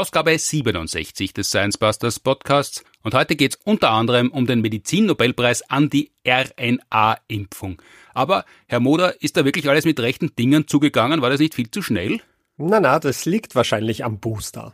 Ausgabe 67 des Science Busters Podcasts und heute geht es unter anderem um den Medizinnobelpreis an die RNA-Impfung. Aber, Herr Moder, ist da wirklich alles mit rechten Dingen zugegangen? War das nicht viel zu schnell? Na, na, das liegt wahrscheinlich am Booster.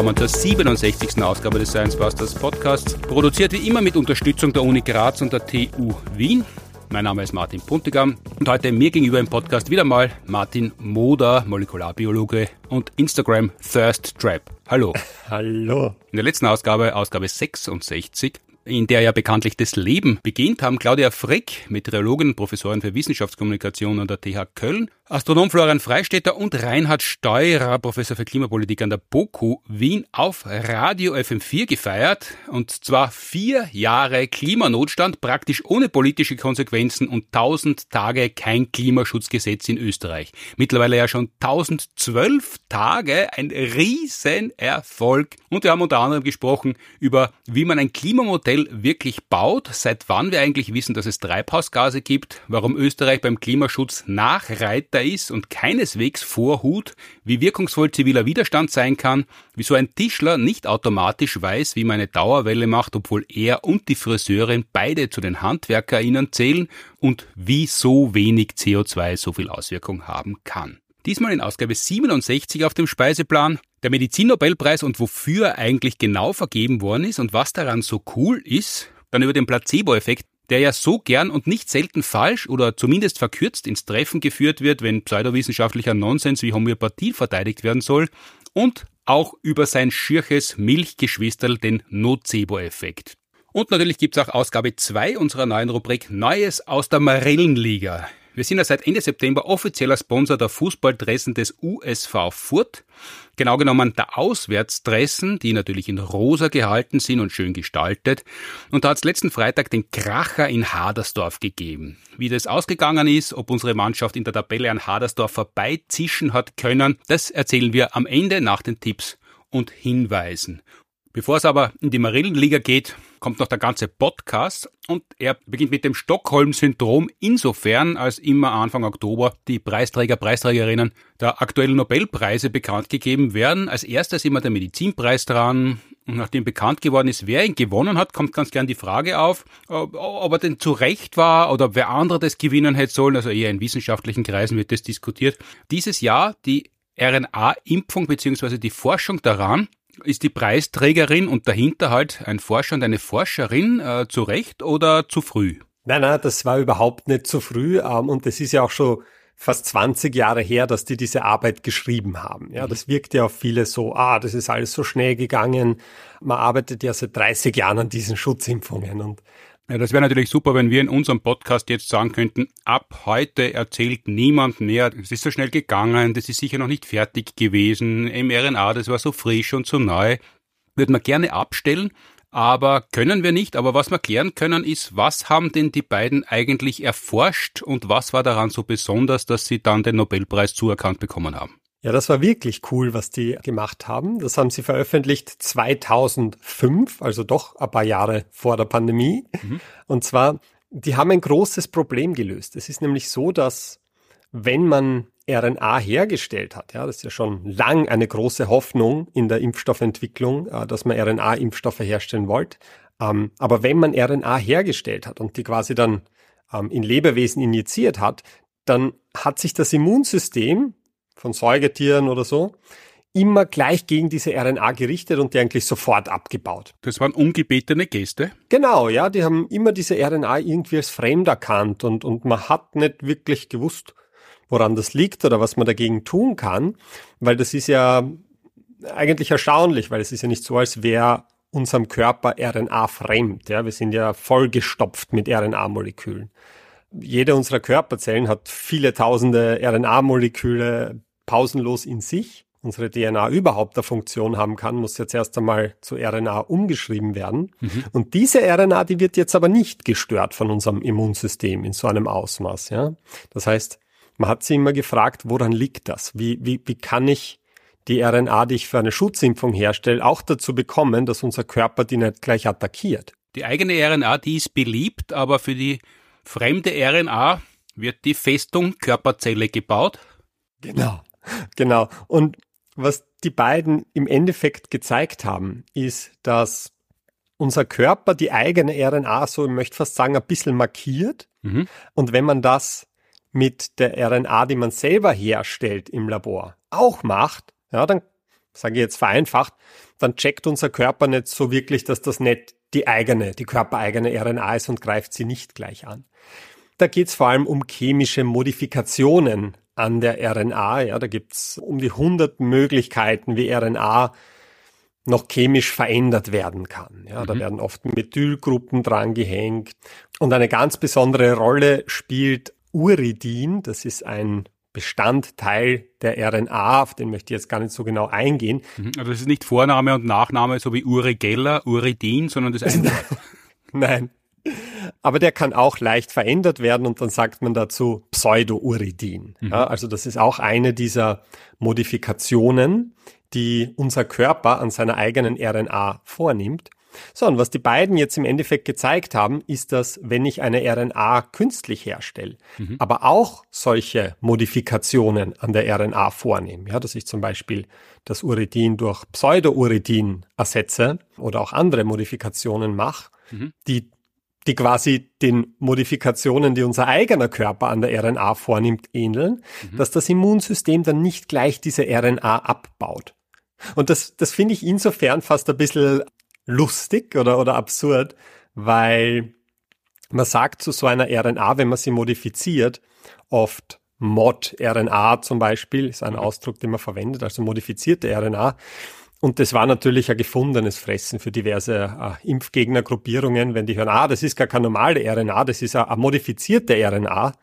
Ja. willkommen zur 67. Ausgabe des Science Busters Podcasts, produziert wie immer mit Unterstützung der Uni Graz und der TU Wien. Mein Name ist Martin Puntigam und heute mir gegenüber im Podcast wieder mal Martin Moder, Molekularbiologe und Instagram Thirst Trap. Hallo. Hallo. In der letzten Ausgabe, Ausgabe 66, in der ja bekanntlich das Leben beginnt, haben Claudia Frick, Meteorologin, Professorin für Wissenschaftskommunikation an der TH Köln, Astronom Florian Freistetter und Reinhard Steurer, Professor für Klimapolitik an der BOKU Wien auf Radio FM4 gefeiert. Und zwar vier Jahre Klimanotstand, praktisch ohne politische Konsequenzen und tausend Tage kein Klimaschutzgesetz in Österreich. Mittlerweile ja schon 1012 Tage, ein Riesenerfolg. Und wir haben unter anderem gesprochen über, wie man ein Klimamodell wirklich baut, seit wann wir eigentlich wissen, dass es Treibhausgase gibt, warum Österreich beim Klimaschutz Nachreiter Täter ist und keineswegs Vorhut, wie wirkungsvoll ziviler Widerstand sein kann, wieso ein Tischler nicht automatisch weiß, wie man eine Dauerwelle macht, obwohl er und die Friseurin beide zu den HandwerkerInnen zählen und wie so wenig CO2 so viel Auswirkung haben kann. Diesmal in Ausgabe 67 auf dem Speiseplan der Medizinnobelpreis und wofür er eigentlich genau vergeben worden ist und was daran so cool ist, dann über den Placebo-Effekt der ja so gern und nicht selten falsch oder zumindest verkürzt ins Treffen geführt wird, wenn pseudowissenschaftlicher Nonsens wie Homöopathie verteidigt werden soll, und auch über sein schirches Milchgeschwisterl, den Nocebo-Effekt. Und natürlich gibt's auch Ausgabe 2 unserer neuen Rubrik Neues aus der Marillenliga. Wir sind ja seit Ende September offizieller Sponsor der Fußballdressen des USV Furt. Genau genommen der Auswärtsdressen, die natürlich in rosa gehalten sind und schön gestaltet. Und da hat es letzten Freitag den Kracher in Hadersdorf gegeben. Wie das ausgegangen ist, ob unsere Mannschaft in der Tabelle an Hadersdorf vorbeizischen hat können, das erzählen wir am Ende nach den Tipps und Hinweisen. Bevor es aber in die Marillenliga geht, kommt noch der ganze Podcast und er beginnt mit dem Stockholm-Syndrom insofern, als immer Anfang Oktober die Preisträger, Preisträgerinnen der aktuellen Nobelpreise bekannt gegeben werden. Als erstes immer der Medizinpreis dran. Und nachdem bekannt geworden ist, wer ihn gewonnen hat, kommt ganz gern die Frage auf, ob er denn zu Recht war oder wer andere das gewinnen hätte sollen. Also eher in wissenschaftlichen Kreisen wird das diskutiert. Dieses Jahr die RNA-Impfung bzw. die Forschung daran ist die Preisträgerin und dahinter halt ein Forscher und eine Forscherin äh, zu Recht oder zu früh? Nein, nein, das war überhaupt nicht zu früh ähm, und es ist ja auch schon fast 20 Jahre her, dass die diese Arbeit geschrieben haben. Ja, mhm. das wirkt ja auf viele so, ah, das ist alles so schnell gegangen. Man arbeitet ja seit 30 Jahren an diesen Schutzimpfungen und ja, das wäre natürlich super, wenn wir in unserem Podcast jetzt sagen könnten, ab heute erzählt niemand mehr, es ist so schnell gegangen, das ist sicher noch nicht fertig gewesen, mRNA, das war so frisch und so neu. Würden wir gerne abstellen, aber können wir nicht. Aber was wir klären können ist, was haben denn die beiden eigentlich erforscht und was war daran so besonders, dass sie dann den Nobelpreis zuerkannt bekommen haben? Ja, das war wirklich cool, was die gemacht haben. Das haben sie veröffentlicht 2005, also doch ein paar Jahre vor der Pandemie. Mhm. Und zwar, die haben ein großes Problem gelöst. Es ist nämlich so, dass wenn man RNA hergestellt hat, ja, das ist ja schon lang eine große Hoffnung in der Impfstoffentwicklung, äh, dass man RNA-Impfstoffe herstellen wollte. Ähm, aber wenn man RNA hergestellt hat und die quasi dann ähm, in Lebewesen injiziert hat, dann hat sich das Immunsystem von Säugetieren oder so, immer gleich gegen diese RNA gerichtet und die eigentlich sofort abgebaut. Das waren ungebetene Gäste? Genau, ja, die haben immer diese RNA irgendwie als fremd erkannt und, und man hat nicht wirklich gewusst, woran das liegt oder was man dagegen tun kann, weil das ist ja eigentlich erstaunlich, weil es ist ja nicht so, als wäre unserem Körper RNA fremd. Ja, wir sind ja vollgestopft mit RNA-Molekülen. Jede unserer Körperzellen hat viele tausende RNA-Moleküle pausenlos in sich. unsere DNA überhaupt eine Funktion haben kann, muss jetzt erst einmal zu RNA umgeschrieben werden. Mhm. Und diese RNA, die wird jetzt aber nicht gestört von unserem Immunsystem in so einem Ausmaß. Ja? Das heißt, man hat sie immer gefragt, woran liegt das? Wie, wie, wie kann ich die RNA, die ich für eine Schutzimpfung herstelle, auch dazu bekommen, dass unser Körper die nicht gleich attackiert? Die eigene RNA, die ist beliebt, aber für die fremde RNA wird die Festung Körperzelle gebaut. Genau, genau. Und was die beiden im Endeffekt gezeigt haben, ist, dass unser Körper die eigene RNA, so ich möchte fast sagen, ein bisschen markiert. Mhm. Und wenn man das mit der RNA, die man selber herstellt im Labor, auch macht, ja, dann sage ich jetzt vereinfacht, dann checkt unser Körper nicht so wirklich, dass das nicht die eigene, die körpereigene RNA ist und greift sie nicht gleich an. Da geht es vor allem um chemische Modifikationen an der RNA. Ja, da gibt's um die 100 Möglichkeiten, wie RNA noch chemisch verändert werden kann. Ja, mhm. da werden oft Methylgruppen dran gehängt. Und eine ganz besondere Rolle spielt Uridin. Das ist ein Bestandteil der RNA, auf den möchte ich jetzt gar nicht so genau eingehen. Mhm. Also das ist nicht Vorname und Nachname, so wie Uri Geller, Uridin, sondern das ist ein. Nein. Aber der kann auch leicht verändert werden und dann sagt man dazu Pseudouridin. Mhm. Ja, also das ist auch eine dieser Modifikationen, die unser Körper an seiner eigenen RNA vornimmt. So, und was die beiden jetzt im Endeffekt gezeigt haben, ist, dass wenn ich eine RNA künstlich herstelle, mhm. aber auch solche Modifikationen an der RNA vornehme, ja, dass ich zum Beispiel das Uridin durch Pseudouridin ersetze oder auch andere Modifikationen mache, mhm. die die quasi den Modifikationen, die unser eigener Körper an der RNA vornimmt, ähneln, mhm. dass das Immunsystem dann nicht gleich diese RNA abbaut. Und das, das finde ich insofern fast ein bisschen lustig oder, oder absurd, weil man sagt zu so einer RNA, wenn man sie modifiziert, oft Mod-RNA zum Beispiel, ist ein Ausdruck, den man verwendet, also modifizierte RNA. Und das war natürlich ein gefundenes Fressen für diverse äh, Impfgegnergruppierungen, wenn die hören, ah, das ist gar keine normale RNA, das ist eine, eine modifizierte RNA,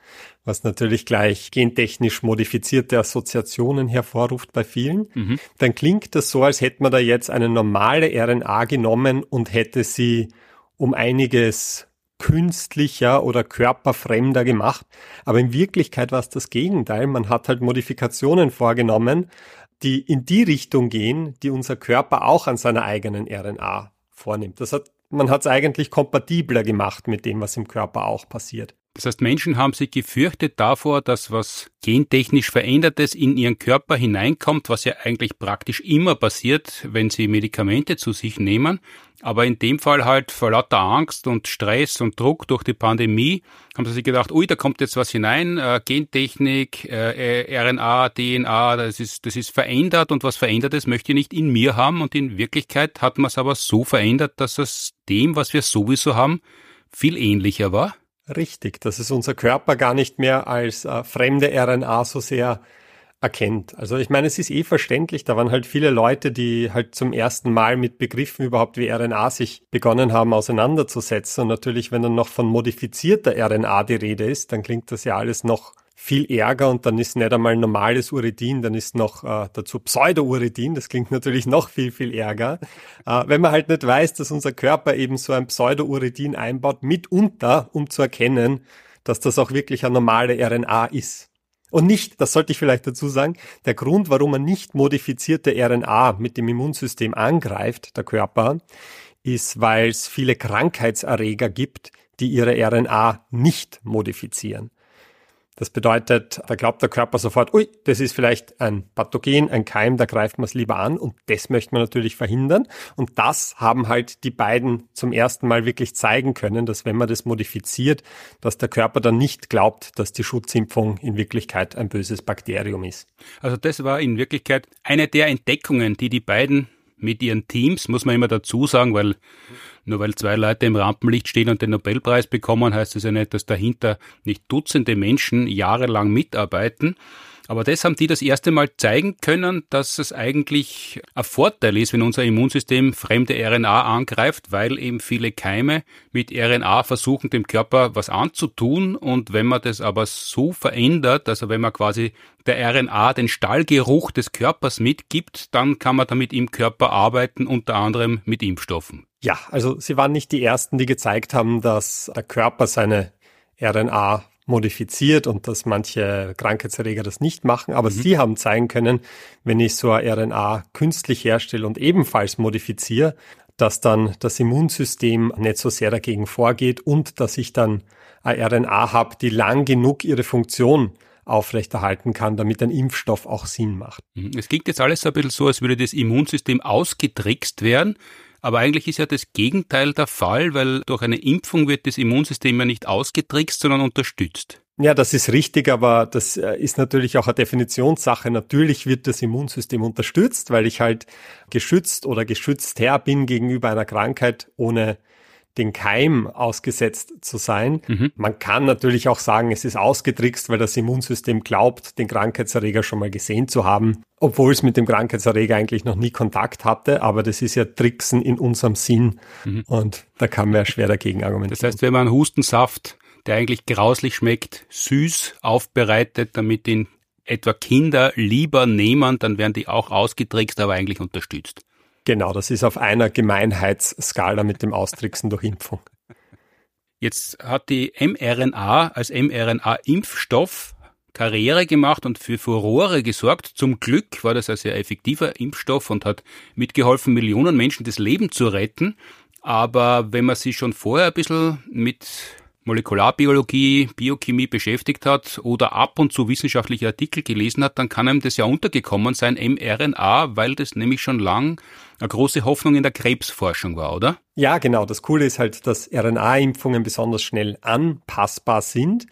was natürlich gleich gentechnisch modifizierte Assoziationen hervorruft bei vielen, mhm. dann klingt das so, als hätte man da jetzt eine normale RNA genommen und hätte sie um einiges künstlicher oder körperfremder gemacht. Aber in Wirklichkeit war es das Gegenteil. Man hat halt Modifikationen vorgenommen, die in die Richtung gehen, die unser Körper auch an seiner eigenen RNA vornimmt. Das hat, man hat es eigentlich kompatibler gemacht mit dem, was im Körper auch passiert. Das heißt, Menschen haben sich gefürchtet davor, dass was gentechnisch Verändertes in ihren Körper hineinkommt, was ja eigentlich praktisch immer passiert, wenn sie Medikamente zu sich nehmen. Aber in dem Fall halt vor lauter Angst und Stress und Druck durch die Pandemie haben sie sich gedacht, ui, da kommt jetzt was hinein, äh, Gentechnik, äh, RNA, DNA, das ist, das ist verändert und was Verändertes möchte ich nicht in mir haben. Und in Wirklichkeit hat man es aber so verändert, dass es dem, was wir sowieso haben, viel ähnlicher war. Richtig, dass es unser Körper gar nicht mehr als äh, fremde RNA so sehr erkennt. Also ich meine, es ist eh verständlich, da waren halt viele Leute, die halt zum ersten Mal mit Begriffen überhaupt wie RNA sich begonnen haben auseinanderzusetzen. Und natürlich, wenn dann noch von modifizierter RNA die Rede ist, dann klingt das ja alles noch viel Ärger und dann ist nicht einmal normales Uridin, dann ist noch äh, dazu Pseudouridin, das klingt natürlich noch viel, viel ärger. Äh, wenn man halt nicht weiß, dass unser Körper eben so ein Pseudouridin einbaut, mitunter, um zu erkennen, dass das auch wirklich eine normale RNA ist. Und nicht, das sollte ich vielleicht dazu sagen, der Grund, warum man nicht modifizierte RNA mit dem Immunsystem angreift, der Körper, ist, weil es viele Krankheitserreger gibt, die ihre RNA nicht modifizieren. Das bedeutet, da glaubt der Körper sofort, ui, das ist vielleicht ein Pathogen, ein Keim, da greift man es lieber an und das möchte man natürlich verhindern. Und das haben halt die beiden zum ersten Mal wirklich zeigen können, dass wenn man das modifiziert, dass der Körper dann nicht glaubt, dass die Schutzimpfung in Wirklichkeit ein böses Bakterium ist. Also das war in Wirklichkeit eine der Entdeckungen, die die beiden mit ihren Teams, muss man immer dazu sagen, weil nur weil zwei Leute im Rampenlicht stehen und den Nobelpreis bekommen, heißt das ja nicht, dass dahinter nicht Dutzende Menschen jahrelang mitarbeiten. Aber das haben die das erste Mal zeigen können, dass es eigentlich ein Vorteil ist, wenn unser Immunsystem fremde RNA angreift, weil eben viele Keime mit RNA versuchen, dem Körper was anzutun. Und wenn man das aber so verändert, also wenn man quasi der RNA den Stallgeruch des Körpers mitgibt, dann kann man damit im Körper arbeiten, unter anderem mit Impfstoffen. Ja, also Sie waren nicht die Ersten, die gezeigt haben, dass der Körper seine RNA modifiziert und dass manche Krankheitserreger das nicht machen. Aber mhm. sie haben zeigen können, wenn ich so eine RNA künstlich herstelle und ebenfalls modifiziere, dass dann das Immunsystem nicht so sehr dagegen vorgeht und dass ich dann eine RNA habe, die lang genug ihre Funktion aufrechterhalten kann, damit ein Impfstoff auch Sinn macht. Mhm. Es klingt jetzt alles so ein bisschen so, als würde das Immunsystem ausgetrickst werden. Aber eigentlich ist ja das Gegenteil der Fall, weil durch eine Impfung wird das Immunsystem ja nicht ausgetrickst, sondern unterstützt. Ja, das ist richtig, aber das äh, ist natürlich auch eine Definitionssache. Natürlich wird das Immunsystem unterstützt, weil ich halt geschützt oder geschützt her bin gegenüber einer Krankheit, ohne den Keim ausgesetzt zu sein. Mhm. Man kann natürlich auch sagen, es ist ausgetrickst, weil das Immunsystem glaubt, den Krankheitserreger schon mal gesehen zu haben, obwohl es mit dem Krankheitserreger eigentlich noch nie Kontakt hatte. Aber das ist ja Tricksen in unserem Sinn mhm. und da kann man ja schwer dagegen argumentieren. Das heißt, wenn man Hustensaft, der eigentlich grauslich schmeckt, süß aufbereitet, damit ihn etwa Kinder lieber nehmen, dann werden die auch ausgetrickst, aber eigentlich unterstützt. Genau, das ist auf einer Gemeinheitsskala mit dem Austricksen durch Impfung. Jetzt hat die mRNA als mRNA-Impfstoff Karriere gemacht und für Furore gesorgt. Zum Glück war das ein sehr effektiver Impfstoff und hat mitgeholfen, Millionen Menschen das Leben zu retten. Aber wenn man sich schon vorher ein bisschen mit Molekularbiologie, Biochemie beschäftigt hat oder ab und zu wissenschaftliche Artikel gelesen hat, dann kann einem das ja untergekommen sein, mRNA, weil das nämlich schon lang eine große Hoffnung in der Krebsforschung war, oder? Ja, genau. Das Coole ist halt, dass RNA-Impfungen besonders schnell anpassbar sind.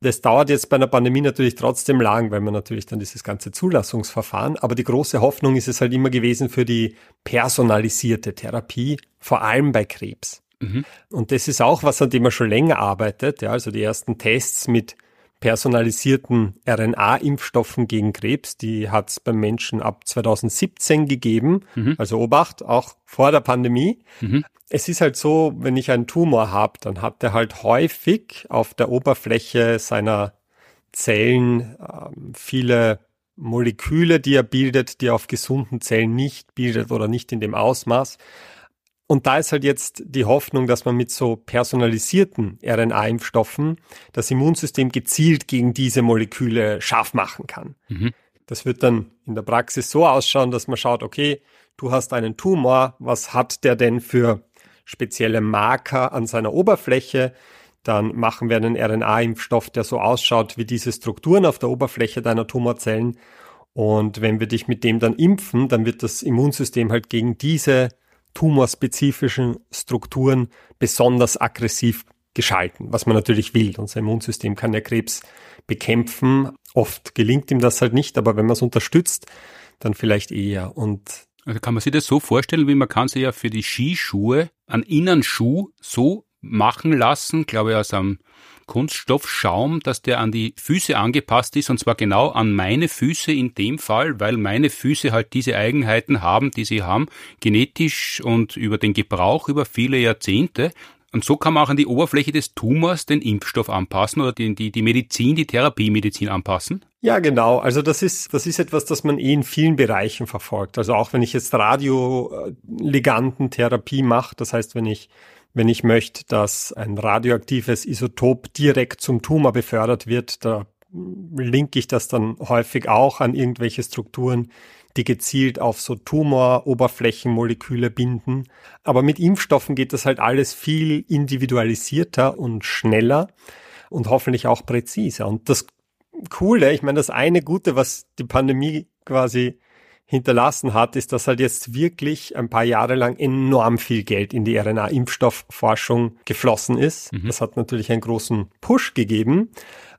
Das dauert jetzt bei einer Pandemie natürlich trotzdem lang, weil man natürlich dann dieses ganze Zulassungsverfahren, aber die große Hoffnung ist es halt immer gewesen für die personalisierte Therapie, vor allem bei Krebs. Mhm. Und das ist auch was, an dem man schon länger arbeitet. Ja, also die ersten Tests mit personalisierten RNA-Impfstoffen gegen Krebs, die hat es beim Menschen ab 2017 gegeben. Mhm. Also Obacht, auch vor der Pandemie. Mhm. Es ist halt so, wenn ich einen Tumor habe, dann hat er halt häufig auf der Oberfläche seiner Zellen ähm, viele Moleküle, die er bildet, die er auf gesunden Zellen nicht bildet oder nicht in dem Ausmaß. Und da ist halt jetzt die Hoffnung, dass man mit so personalisierten RNA-Impfstoffen das Immunsystem gezielt gegen diese Moleküle scharf machen kann. Mhm. Das wird dann in der Praxis so ausschauen, dass man schaut, okay, du hast einen Tumor, was hat der denn für spezielle Marker an seiner Oberfläche? Dann machen wir einen RNA-Impfstoff, der so ausschaut wie diese Strukturen auf der Oberfläche deiner Tumorzellen. Und wenn wir dich mit dem dann impfen, dann wird das Immunsystem halt gegen diese tumorspezifischen Strukturen besonders aggressiv geschalten, was man natürlich will. Unser Immunsystem kann ja Krebs bekämpfen. Oft gelingt ihm das halt nicht, aber wenn man es unterstützt, dann vielleicht eher. Und also kann man sich das so vorstellen, wie man kann sich ja für die Skischuhe einen Innenschuh so machen lassen, glaube ich, aus einem Kunststoffschaum, dass der an die Füße angepasst ist und zwar genau an meine Füße in dem Fall, weil meine Füße halt diese Eigenheiten haben, die sie haben, genetisch und über den Gebrauch über viele Jahrzehnte. Und so kann man auch an die Oberfläche des Tumors den Impfstoff anpassen oder die, die, die Medizin, die Therapiemedizin anpassen? Ja, genau. Also das ist, das ist etwas, das man eh in vielen Bereichen verfolgt. Also auch wenn ich jetzt Radioligantentherapie mache, das heißt, wenn ich wenn ich möchte, dass ein radioaktives Isotop direkt zum Tumor befördert wird, da linke ich das dann häufig auch an irgendwelche Strukturen, die gezielt auf so Tumoroberflächenmoleküle binden. Aber mit Impfstoffen geht das halt alles viel individualisierter und schneller und hoffentlich auch präziser. Und das Coole, ich meine, das eine Gute, was die Pandemie quasi hinterlassen hat, ist, dass halt jetzt wirklich ein paar Jahre lang enorm viel Geld in die RNA-Impfstoffforschung geflossen ist. Mhm. Das hat natürlich einen großen Push gegeben.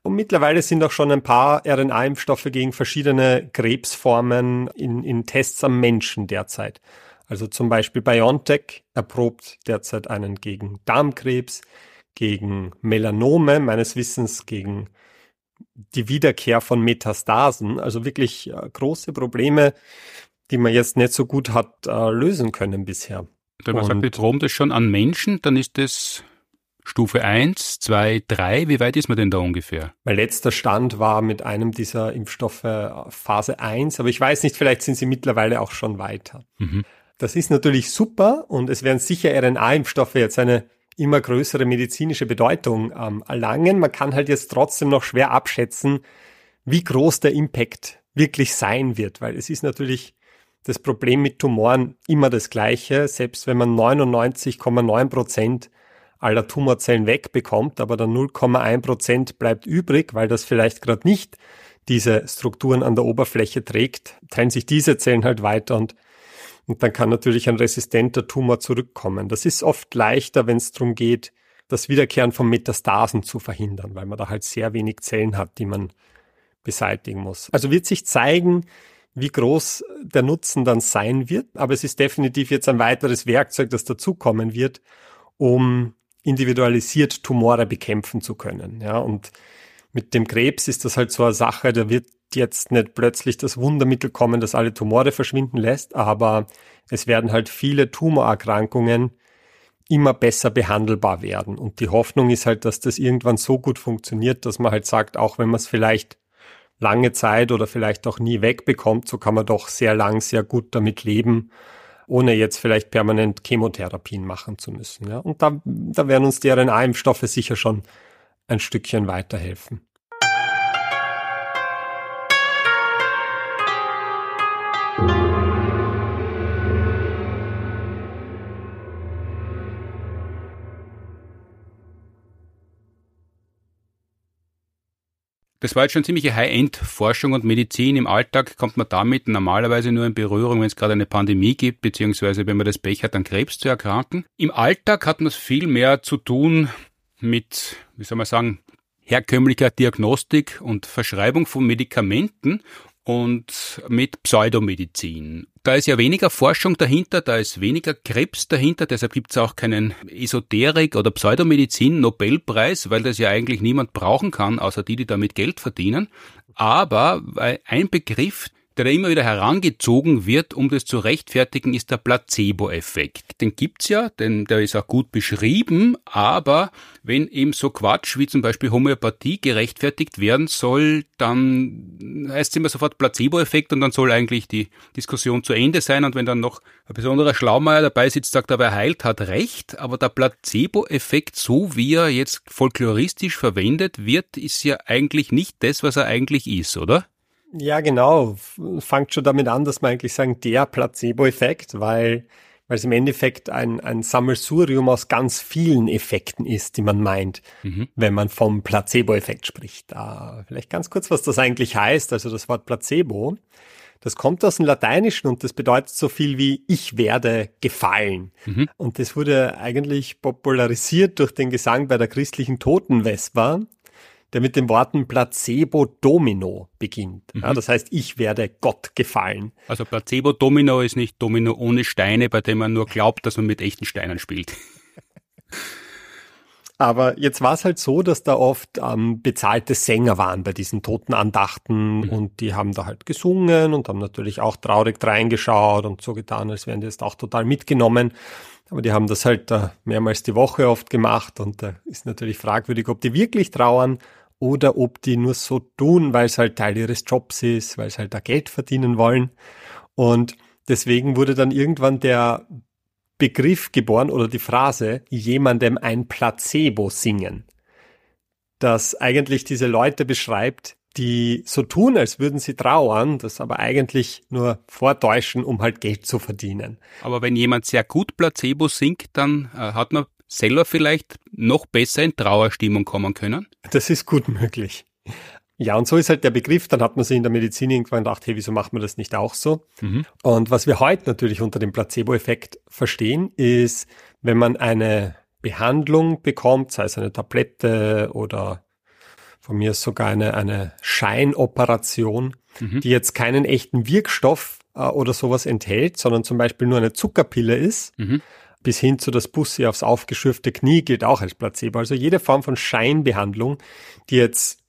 Und mittlerweile sind auch schon ein paar RNA-Impfstoffe gegen verschiedene Krebsformen in, in Tests am Menschen derzeit. Also zum Beispiel BioNTech erprobt derzeit einen gegen Darmkrebs, gegen Melanome, meines Wissens gegen die Wiederkehr von Metastasen, also wirklich äh, große Probleme, die man jetzt nicht so gut hat äh, lösen können bisher. Wenn man sagt, wir drohen das schon an Menschen, dann ist das Stufe 1, 2, 3. Wie weit ist man denn da ungefähr? Mein letzter Stand war mit einem dieser Impfstoffe äh, Phase 1, aber ich weiß nicht, vielleicht sind sie mittlerweile auch schon weiter. Mhm. Das ist natürlich super und es werden sicher RNA-Impfstoffe jetzt eine immer größere medizinische Bedeutung ähm, erlangen. Man kann halt jetzt trotzdem noch schwer abschätzen, wie groß der Impact wirklich sein wird, weil es ist natürlich das Problem mit Tumoren immer das gleiche, selbst wenn man 99,9 Prozent aller Tumorzellen wegbekommt, aber dann 0,1 Prozent bleibt übrig, weil das vielleicht gerade nicht diese Strukturen an der Oberfläche trägt, teilen sich diese Zellen halt weiter und, und dann kann natürlich ein resistenter Tumor zurückkommen. Das ist oft leichter, wenn es darum geht, das Wiederkehren von Metastasen zu verhindern, weil man da halt sehr wenig Zellen hat, die man beseitigen muss. Also wird sich zeigen, wie groß der Nutzen dann sein wird, aber es ist definitiv jetzt ein weiteres Werkzeug, das dazukommen wird, um individualisiert Tumore bekämpfen zu können. Ja, und mit dem Krebs ist das halt so eine Sache, da wird jetzt nicht plötzlich das Wundermittel kommen, das alle Tumore verschwinden lässt, aber es werden halt viele Tumorerkrankungen immer besser behandelbar werden. Und die Hoffnung ist halt, dass das irgendwann so gut funktioniert, dass man halt sagt, auch wenn man es vielleicht lange Zeit oder vielleicht auch nie wegbekommt, so kann man doch sehr lang, sehr gut damit leben ohne jetzt vielleicht permanent Chemotherapien machen zu müssen. Ja? Und da, da werden uns die RNA-Impfstoffe sicher schon ein Stückchen weiterhelfen. Das war jetzt schon ziemliche High-End-Forschung und Medizin. Im Alltag kommt man damit normalerweise nur in Berührung, wenn es gerade eine Pandemie gibt, beziehungsweise wenn man das Pech hat, an Krebs zu erkranken. Im Alltag hat man es viel mehr zu tun mit, wie soll man sagen, herkömmlicher Diagnostik und Verschreibung von Medikamenten und mit Pseudomedizin. Da ist ja weniger Forschung dahinter, da ist weniger Krebs dahinter, deshalb gibt es auch keinen Esoterik- oder Pseudomedizin-Nobelpreis, weil das ja eigentlich niemand brauchen kann, außer die, die damit Geld verdienen. Aber ein Begriff, der da immer wieder herangezogen wird, um das zu rechtfertigen, ist der Placebo-Effekt. Den gibt's ja, denn der ist auch gut beschrieben, aber wenn eben so Quatsch wie zum Beispiel Homöopathie gerechtfertigt werden soll, dann heißt es immer sofort Placebo-Effekt und dann soll eigentlich die Diskussion zu Ende sein und wenn dann noch ein besonderer Schlaumeier dabei sitzt, sagt er, wer heilt, hat recht, aber der Placebo-Effekt, so wie er jetzt folkloristisch verwendet wird, ist ja eigentlich nicht das, was er eigentlich ist, oder? Ja, genau. Fangt schon damit an, dass man eigentlich sagen, der Placebo-Effekt, weil, weil es im Endeffekt ein, ein Sammelsurium aus ganz vielen Effekten ist, die man meint, mhm. wenn man vom Placebo-Effekt spricht. Uh, vielleicht ganz kurz, was das eigentlich heißt. Also das Wort Placebo, das kommt aus dem Lateinischen und das bedeutet so viel wie ich werde gefallen. Mhm. Und das wurde eigentlich popularisiert durch den Gesang bei der christlichen Totenvesper der mit den Worten Placebo Domino beginnt. Mhm. Ja, das heißt, ich werde Gott gefallen. Also Placebo Domino ist nicht Domino ohne Steine, bei dem man nur glaubt, dass man mit echten Steinen spielt. Aber jetzt war es halt so, dass da oft ähm, bezahlte Sänger waren bei diesen Totenandachten mhm. und die haben da halt gesungen und haben natürlich auch traurig reingeschaut und so getan, als wären die jetzt auch total mitgenommen. Aber die haben das halt äh, mehrmals die Woche oft gemacht und da äh, ist natürlich fragwürdig, ob die wirklich trauern oder ob die nur so tun, weil es halt Teil ihres Jobs ist, weil sie halt da Geld verdienen wollen. Und deswegen wurde dann irgendwann der Begriff geboren oder die Phrase, jemandem ein Placebo singen. Das eigentlich diese Leute beschreibt, die so tun, als würden sie trauern, das aber eigentlich nur vortäuschen, um halt Geld zu verdienen. Aber wenn jemand sehr gut Placebo singt, dann äh, hat man selber vielleicht noch besser in Trauerstimmung kommen können? Das ist gut möglich. Ja, und so ist halt der Begriff. Dann hat man sich in der Medizin irgendwann gedacht, hey, wieso macht man das nicht auch so? Mhm. Und was wir heute natürlich unter dem Placebo-Effekt verstehen, ist, wenn man eine Behandlung bekommt, sei es eine Tablette oder von mir sogar eine, eine Scheinoperation, mhm. die jetzt keinen echten Wirkstoff äh, oder sowas enthält, sondern zum Beispiel nur eine Zuckerpille ist, mhm bis hin zu das Bussi aufs aufgeschürfte Knie gilt auch als Placebo. Also jede Form von Scheinbehandlung, die jetzt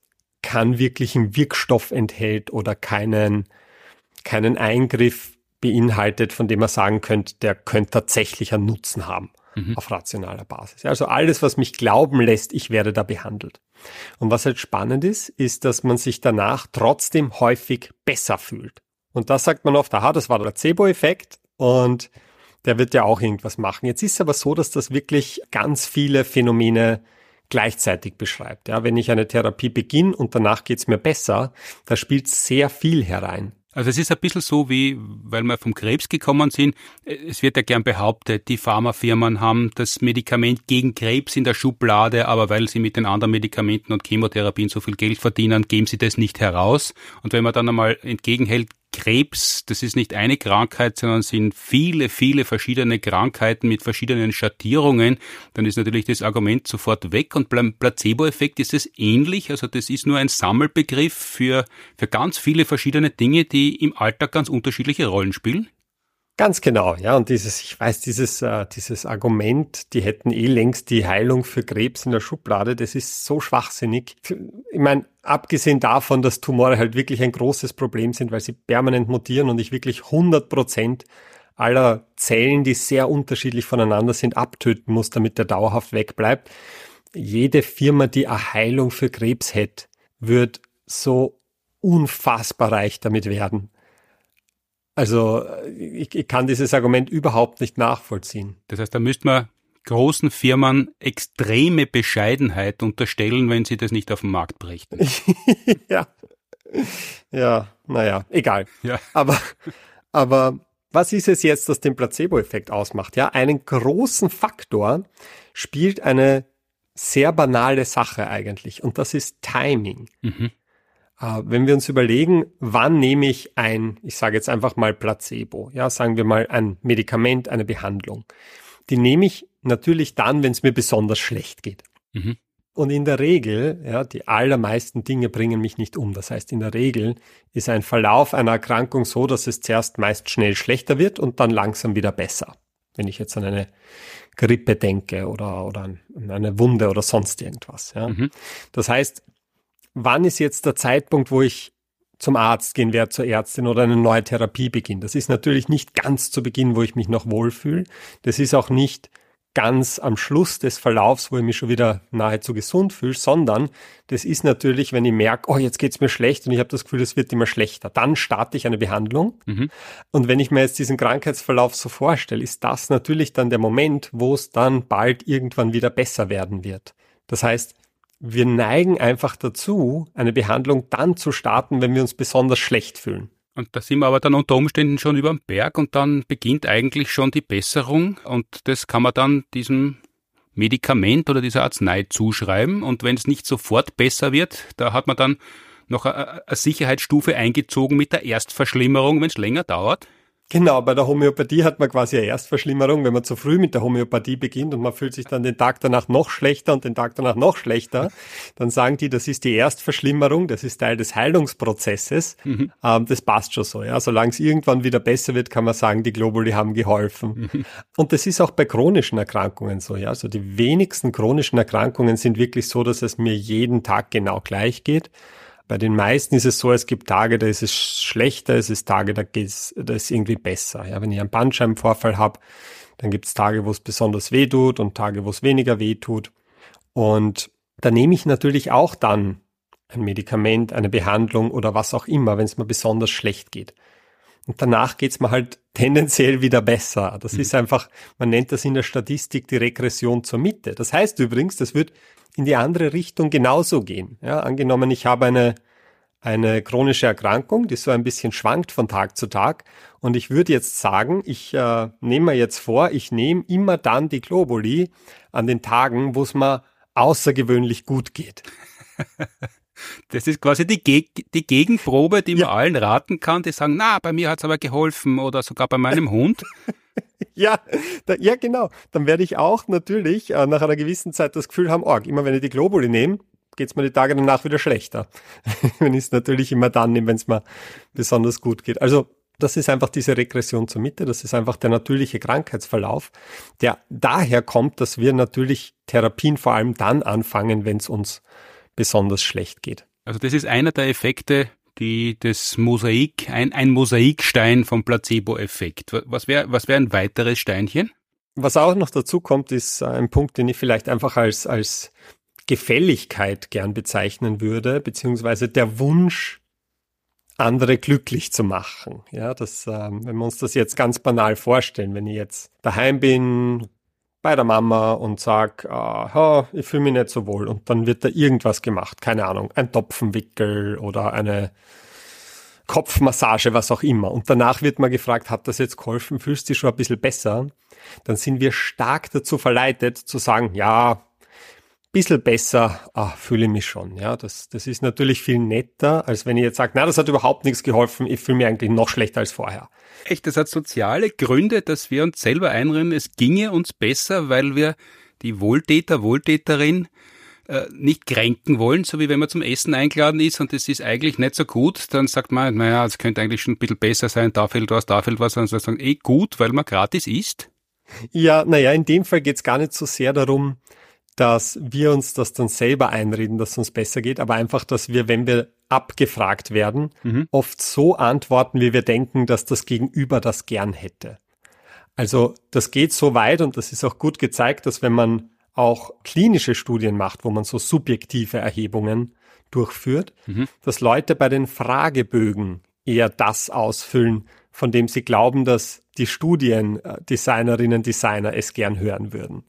keinen wirklichen Wirkstoff enthält oder keinen, keinen Eingriff beinhaltet, von dem man sagen könnte, der könnte tatsächlich einen Nutzen haben mhm. auf rationaler Basis. Also alles, was mich glauben lässt, ich werde da behandelt. Und was halt spannend ist, ist, dass man sich danach trotzdem häufig besser fühlt. Und das sagt man oft, aha, das war der Placebo-Effekt und der wird ja auch irgendwas machen. Jetzt ist es aber so, dass das wirklich ganz viele Phänomene gleichzeitig beschreibt. Ja, wenn ich eine Therapie beginne und danach geht's mir besser, da spielt sehr viel herein. Also es ist ein bisschen so wie, weil wir vom Krebs gekommen sind, es wird ja gern behauptet, die Pharmafirmen haben das Medikament gegen Krebs in der Schublade, aber weil sie mit den anderen Medikamenten und Chemotherapien so viel Geld verdienen, geben sie das nicht heraus. Und wenn man dann einmal entgegenhält, Krebs, das ist nicht eine Krankheit, sondern sind viele, viele verschiedene Krankheiten mit verschiedenen Schattierungen, dann ist natürlich das Argument sofort weg. Und beim Placebo-Effekt ist es ähnlich. Also das ist nur ein Sammelbegriff für, für ganz viele verschiedene Dinge, die im Alltag ganz unterschiedliche Rollen spielen. Ganz genau, ja. Und dieses, ich weiß, dieses, äh, dieses Argument, die hätten eh längst die Heilung für Krebs in der Schublade, das ist so schwachsinnig. Ich meine, abgesehen davon, dass Tumore halt wirklich ein großes Problem sind, weil sie permanent mutieren und ich wirklich 100 Prozent aller Zellen, die sehr unterschiedlich voneinander sind, abtöten muss, damit der dauerhaft wegbleibt. Jede Firma, die eine Heilung für Krebs hätte, wird so unfassbar reich damit werden. Also ich, ich kann dieses Argument überhaupt nicht nachvollziehen. Das heißt, da müsste man großen Firmen extreme Bescheidenheit unterstellen, wenn sie das nicht auf den Markt brächten. ja. Ja, naja, egal. Ja. Aber, aber was ist es jetzt, das den Placebo-Effekt ausmacht? Ja, einen großen Faktor spielt eine sehr banale Sache eigentlich und das ist Timing. Mhm. Äh, wenn wir uns überlegen, wann nehme ich ein, ich sage jetzt einfach mal Placebo, ja, sagen wir mal ein Medikament, eine Behandlung. Die nehme ich natürlich dann, wenn es mir besonders schlecht geht. Mhm. Und in der Regel, ja, die allermeisten Dinge bringen mich nicht um. Das heißt, in der Regel ist ein Verlauf einer Erkrankung so, dass es zuerst meist schnell schlechter wird und dann langsam wieder besser. Wenn ich jetzt an eine Grippe denke oder, oder an eine Wunde oder sonst irgendwas. Ja. Mhm. Das heißt, wann ist jetzt der Zeitpunkt, wo ich zum Arzt gehen werde, zur Ärztin oder eine neue Therapie beginne. Das ist natürlich nicht ganz zu Beginn, wo ich mich noch wohlfühle. Das ist auch nicht ganz am Schluss des Verlaufs, wo ich mich schon wieder nahezu gesund fühle, sondern das ist natürlich, wenn ich merke, oh, jetzt geht's mir schlecht und ich habe das Gefühl, es wird immer schlechter. Dann starte ich eine Behandlung. Mhm. Und wenn ich mir jetzt diesen Krankheitsverlauf so vorstelle, ist das natürlich dann der Moment, wo es dann bald irgendwann wieder besser werden wird. Das heißt, wir neigen einfach dazu, eine Behandlung dann zu starten, wenn wir uns besonders schlecht fühlen. Und da sind wir aber dann unter Umständen schon über dem Berg und dann beginnt eigentlich schon die Besserung und das kann man dann diesem Medikament oder dieser Arznei zuschreiben und wenn es nicht sofort besser wird, da hat man dann noch eine Sicherheitsstufe eingezogen mit der Erstverschlimmerung, wenn es länger dauert. Genau, bei der Homöopathie hat man quasi eine Erstverschlimmerung, wenn man zu früh mit der Homöopathie beginnt und man fühlt sich dann den Tag danach noch schlechter und den Tag danach noch schlechter, dann sagen die, das ist die Erstverschlimmerung, das ist Teil des Heilungsprozesses. Mhm. Ähm, das passt schon so. Ja, solange es irgendwann wieder besser wird, kann man sagen, die Globuli haben geholfen. Mhm. Und das ist auch bei chronischen Erkrankungen so. Ja, also die wenigsten chronischen Erkrankungen sind wirklich so, dass es mir jeden Tag genau gleich geht. Bei den meisten ist es so, es gibt Tage, da ist es schlechter, es ist Tage, da geht's, da ist irgendwie besser. Ja, wenn ich einen Bandscheibenvorfall habe, dann gibt es Tage, wo es besonders weh tut und Tage, wo es weniger weh tut. Und da nehme ich natürlich auch dann ein Medikament, eine Behandlung oder was auch immer, wenn es mir besonders schlecht geht. Und danach geht's mir halt tendenziell wieder besser. Das mhm. ist einfach, man nennt das in der Statistik die Regression zur Mitte. Das heißt übrigens, das wird in die andere Richtung genauso gehen. Ja, angenommen, ich habe eine, eine chronische Erkrankung, die so ein bisschen schwankt von Tag zu Tag. Und ich würde jetzt sagen, ich äh, nehme mir jetzt vor, ich nehme immer dann die Globuli an den Tagen, wo es mir außergewöhnlich gut geht. Das ist quasi die, Geg die Gegenprobe, die man ja. allen raten kann, die sagen, na, bei mir hat's aber geholfen oder sogar bei meinem Hund. ja, da, ja, genau. Dann werde ich auch natürlich äh, nach einer gewissen Zeit das Gefühl haben, oh, immer wenn ich die Globuli nehme, geht's mir die Tage danach wieder schlechter. wenn ich es natürlich immer dann nehme, wenn es mir besonders gut geht. Also das ist einfach diese Regression zur Mitte, das ist einfach der natürliche Krankheitsverlauf, der daher kommt, dass wir natürlich Therapien vor allem dann anfangen, wenn es uns besonders schlecht geht. Also das ist einer der Effekte, die das Mosaik, ein, ein Mosaikstein vom Placebo-Effekt. Was wäre was wär ein weiteres Steinchen? Was auch noch dazu kommt, ist ein Punkt, den ich vielleicht einfach als, als Gefälligkeit gern bezeichnen würde, beziehungsweise der Wunsch, andere glücklich zu machen. Ja, das, ähm, wenn wir uns das jetzt ganz banal vorstellen, wenn ich jetzt daheim bin, bei der Mama und sag, ah, ich fühle mich nicht so wohl und dann wird da irgendwas gemacht, keine Ahnung, ein Topfenwickel oder eine Kopfmassage, was auch immer. Und danach wird man gefragt, hat das jetzt geholfen, fühlst du dich schon ein bisschen besser? Dann sind wir stark dazu verleitet zu sagen, ja, bisschen besser ah, fühle ich mich schon. Ja, das, das ist natürlich viel netter, als wenn ich jetzt sage, na, das hat überhaupt nichts geholfen, ich fühle mich eigentlich noch schlechter als vorher. Echt, das hat soziale Gründe, dass wir uns selber einreden, es ginge uns besser, weil wir die Wohltäter, Wohltäterin äh, nicht kränken wollen, so wie wenn man zum Essen eingeladen ist und es ist eigentlich nicht so gut, dann sagt man, naja, es könnte eigentlich schon ein bisschen besser sein, da fehlt was, da fehlt was, und dann sagen, eh gut, weil man gratis isst. Ja, naja, in dem Fall geht es gar nicht so sehr darum, dass wir uns das dann selber einreden, dass es uns besser geht, aber einfach, dass wir, wenn wir abgefragt werden, mhm. oft so antworten, wie wir denken, dass das Gegenüber das gern hätte. Also das geht so weit und das ist auch gut gezeigt, dass wenn man auch klinische Studien macht, wo man so subjektive Erhebungen durchführt, mhm. dass Leute bei den Fragebögen eher das ausfüllen, von dem sie glauben, dass die Studiendesignerinnen, Designer es gern hören würden.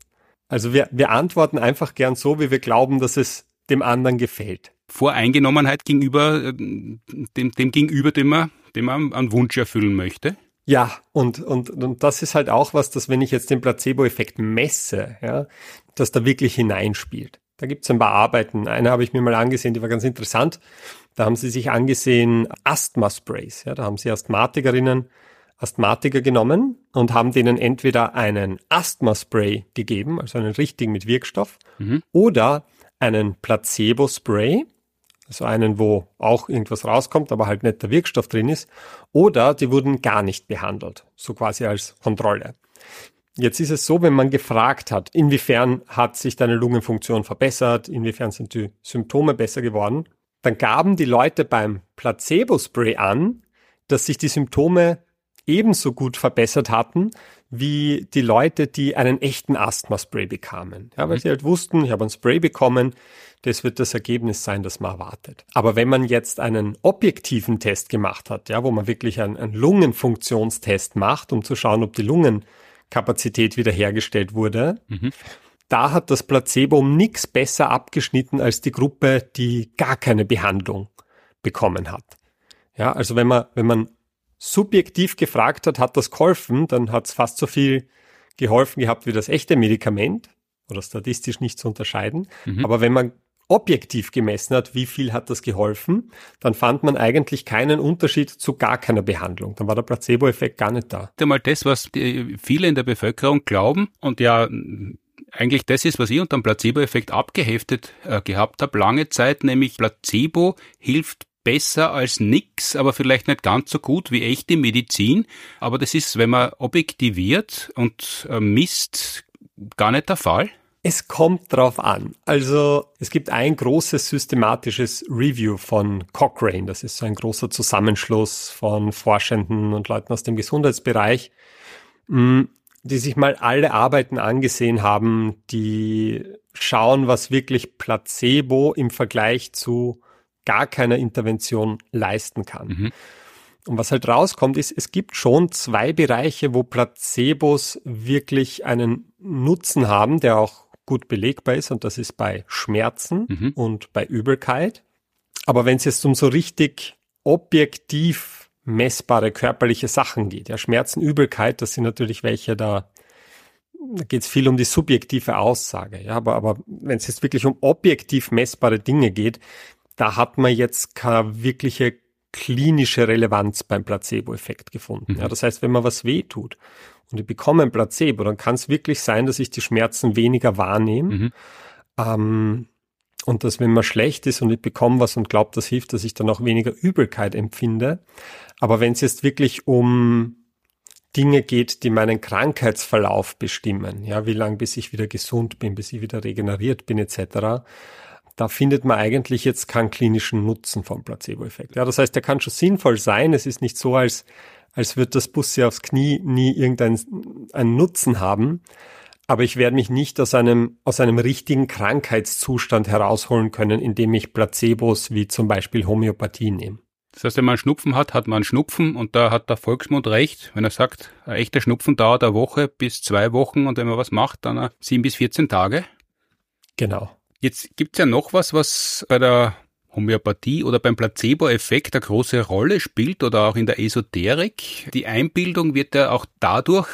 Also wir, wir antworten einfach gern so, wie wir glauben, dass es dem anderen gefällt. Voreingenommenheit gegenüber äh, dem, dem Gegenüber, dem man, dem man einen Wunsch erfüllen möchte. Ja, und, und, und das ist halt auch was, dass wenn ich jetzt den Placebo-Effekt messe, ja, dass da wirklich hineinspielt. Da gibt es ein paar Arbeiten. Eine habe ich mir mal angesehen, die war ganz interessant. Da haben sie sich angesehen Asthma-Sprays. Ja, da haben sie Asthmatikerinnen Asthmatiker genommen und haben denen entweder einen Asthma-Spray gegeben, also einen richtigen mit Wirkstoff, mhm. oder einen Placebo-Spray, also einen, wo auch irgendwas rauskommt, aber halt nicht der Wirkstoff drin ist, oder die wurden gar nicht behandelt, so quasi als Kontrolle. Jetzt ist es so, wenn man gefragt hat, inwiefern hat sich deine Lungenfunktion verbessert, inwiefern sind die Symptome besser geworden, dann gaben die Leute beim Placebo-Spray an, dass sich die Symptome ebenso gut verbessert hatten wie die Leute, die einen echten Asthma-Spray bekamen. Ja, weil mhm. sie halt wussten, ich habe ein Spray bekommen, das wird das Ergebnis sein, das man erwartet. Aber wenn man jetzt einen objektiven Test gemacht hat, ja, wo man wirklich einen, einen Lungenfunktionstest macht, um zu schauen, ob die Lungenkapazität wiederhergestellt wurde, mhm. da hat das Placebo um nichts besser abgeschnitten als die Gruppe, die gar keine Behandlung bekommen hat. Ja, also wenn man, wenn man subjektiv gefragt hat, hat das geholfen, dann hat es fast so viel geholfen gehabt wie das echte Medikament oder statistisch nicht zu unterscheiden. Mhm. Aber wenn man objektiv gemessen hat, wie viel hat das geholfen, dann fand man eigentlich keinen Unterschied zu gar keiner Behandlung. Dann war der Placebo-Effekt gar nicht da. Einmal das, was viele in der Bevölkerung glauben und ja eigentlich das ist, was ich unter dem Placebo-Effekt abgeheftet äh, gehabt habe, lange Zeit, nämlich Placebo hilft besser als nix, aber vielleicht nicht ganz so gut wie echte Medizin. Aber das ist, wenn man objektiviert und äh, misst, gar nicht der Fall. Es kommt drauf an. Also es gibt ein großes systematisches Review von Cochrane. Das ist so ein großer Zusammenschluss von Forschenden und Leuten aus dem Gesundheitsbereich, mm, die sich mal alle Arbeiten angesehen haben, die schauen, was wirklich Placebo im Vergleich zu gar keiner Intervention leisten kann. Mhm. Und was halt rauskommt, ist, es gibt schon zwei Bereiche, wo Placebos wirklich einen Nutzen haben, der auch gut belegbar ist, und das ist bei Schmerzen mhm. und bei Übelkeit. Aber wenn es jetzt um so richtig objektiv messbare körperliche Sachen geht, ja, Schmerzen, Übelkeit, das sind natürlich welche, da, da geht es viel um die subjektive Aussage. Ja, aber, aber wenn es jetzt wirklich um objektiv messbare Dinge geht, da hat man jetzt keine wirkliche klinische Relevanz beim Placebo-Effekt gefunden. Mhm. Ja, das heißt, wenn man was weh tut und ich bekomme ein Placebo, dann kann es wirklich sein, dass ich die Schmerzen weniger wahrnehme. Mhm. Ähm, und dass wenn man schlecht ist und ich bekomme was und glaube, das hilft, dass ich dann auch weniger Übelkeit empfinde. Aber wenn es jetzt wirklich um Dinge geht, die meinen Krankheitsverlauf bestimmen, ja, wie lange bis ich wieder gesund bin, bis ich wieder regeneriert bin, etc., da findet man eigentlich jetzt keinen klinischen Nutzen vom Placebo-Effekt. Ja, das heißt, der kann schon sinnvoll sein. Es ist nicht so, als, als wird das Busse aufs Knie nie irgendeinen einen Nutzen haben. Aber ich werde mich nicht aus einem, aus einem richtigen Krankheitszustand herausholen können, indem ich Placebos wie zum Beispiel Homöopathie nehme. Das heißt, wenn man einen Schnupfen hat, hat man einen Schnupfen und da hat der Volksmund recht, wenn er sagt, ein echter Schnupfen dauert eine Woche bis zwei Wochen und wenn man was macht, dann sieben bis 14 Tage. Genau. Jetzt gibt's ja noch was, was bei der Homöopathie oder beim Placebo-Effekt eine große Rolle spielt oder auch in der Esoterik. Die Einbildung wird ja auch dadurch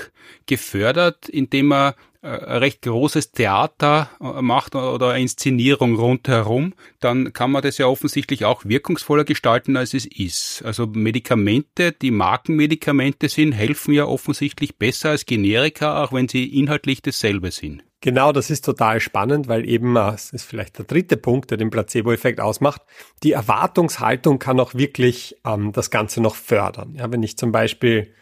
gefördert, indem man äh, ein recht großes Theater äh, macht oder eine Inszenierung rundherum, dann kann man das ja offensichtlich auch wirkungsvoller gestalten, als es ist. Also Medikamente, die Markenmedikamente sind, helfen ja offensichtlich besser als Generika, auch wenn sie inhaltlich dasselbe sind. Genau, das ist total spannend, weil eben, äh, das ist vielleicht der dritte Punkt, der den Placebo-Effekt ausmacht, die Erwartungshaltung kann auch wirklich ähm, das Ganze noch fördern. Ja, wenn ich zum Beispiel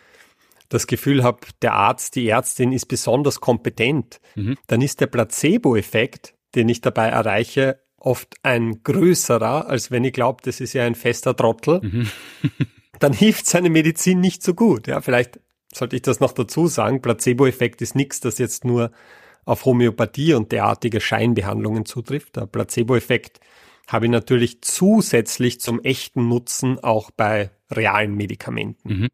das Gefühl habe, der Arzt, die Ärztin ist besonders kompetent, mhm. dann ist der Placebo-Effekt, den ich dabei erreiche, oft ein größerer, als wenn ich glaube, das ist ja ein fester Trottel. Mhm. dann hilft seine Medizin nicht so gut. Ja, vielleicht sollte ich das noch dazu sagen. Placebo-Effekt ist nichts, das jetzt nur auf Homöopathie und derartige Scheinbehandlungen zutrifft. Der Placebo-Effekt habe ich natürlich zusätzlich zum echten Nutzen auch bei realen Medikamenten. Mhm.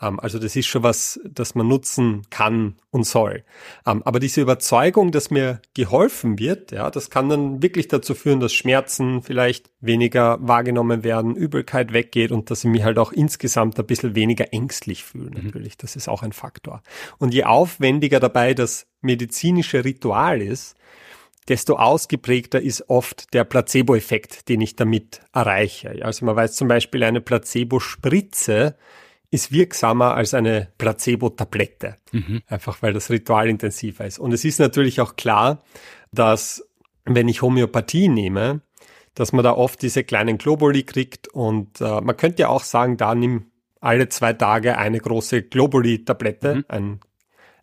Ähm, also das ist schon was, das man nutzen kann und soll. Ähm, aber diese Überzeugung, dass mir geholfen wird, ja, das kann dann wirklich dazu führen, dass Schmerzen vielleicht weniger wahrgenommen werden, Übelkeit weggeht und dass ich mich halt auch insgesamt ein bisschen weniger ängstlich fühle. Mhm. Natürlich, das ist auch ein Faktor. Und je aufwendiger dabei das medizinische Ritual ist, desto ausgeprägter ist oft der Placebo-Effekt, den ich damit erreiche. Also man weiß zum Beispiel, eine Placebo-Spritze ist wirksamer als eine Placebo-Tablette. Mhm. Einfach weil das Ritual intensiver ist. Und es ist natürlich auch klar, dass wenn ich Homöopathie nehme, dass man da oft diese kleinen Globuli kriegt und äh, man könnte ja auch sagen, da nimm alle zwei Tage eine große Globuli-Tablette, mhm. ein,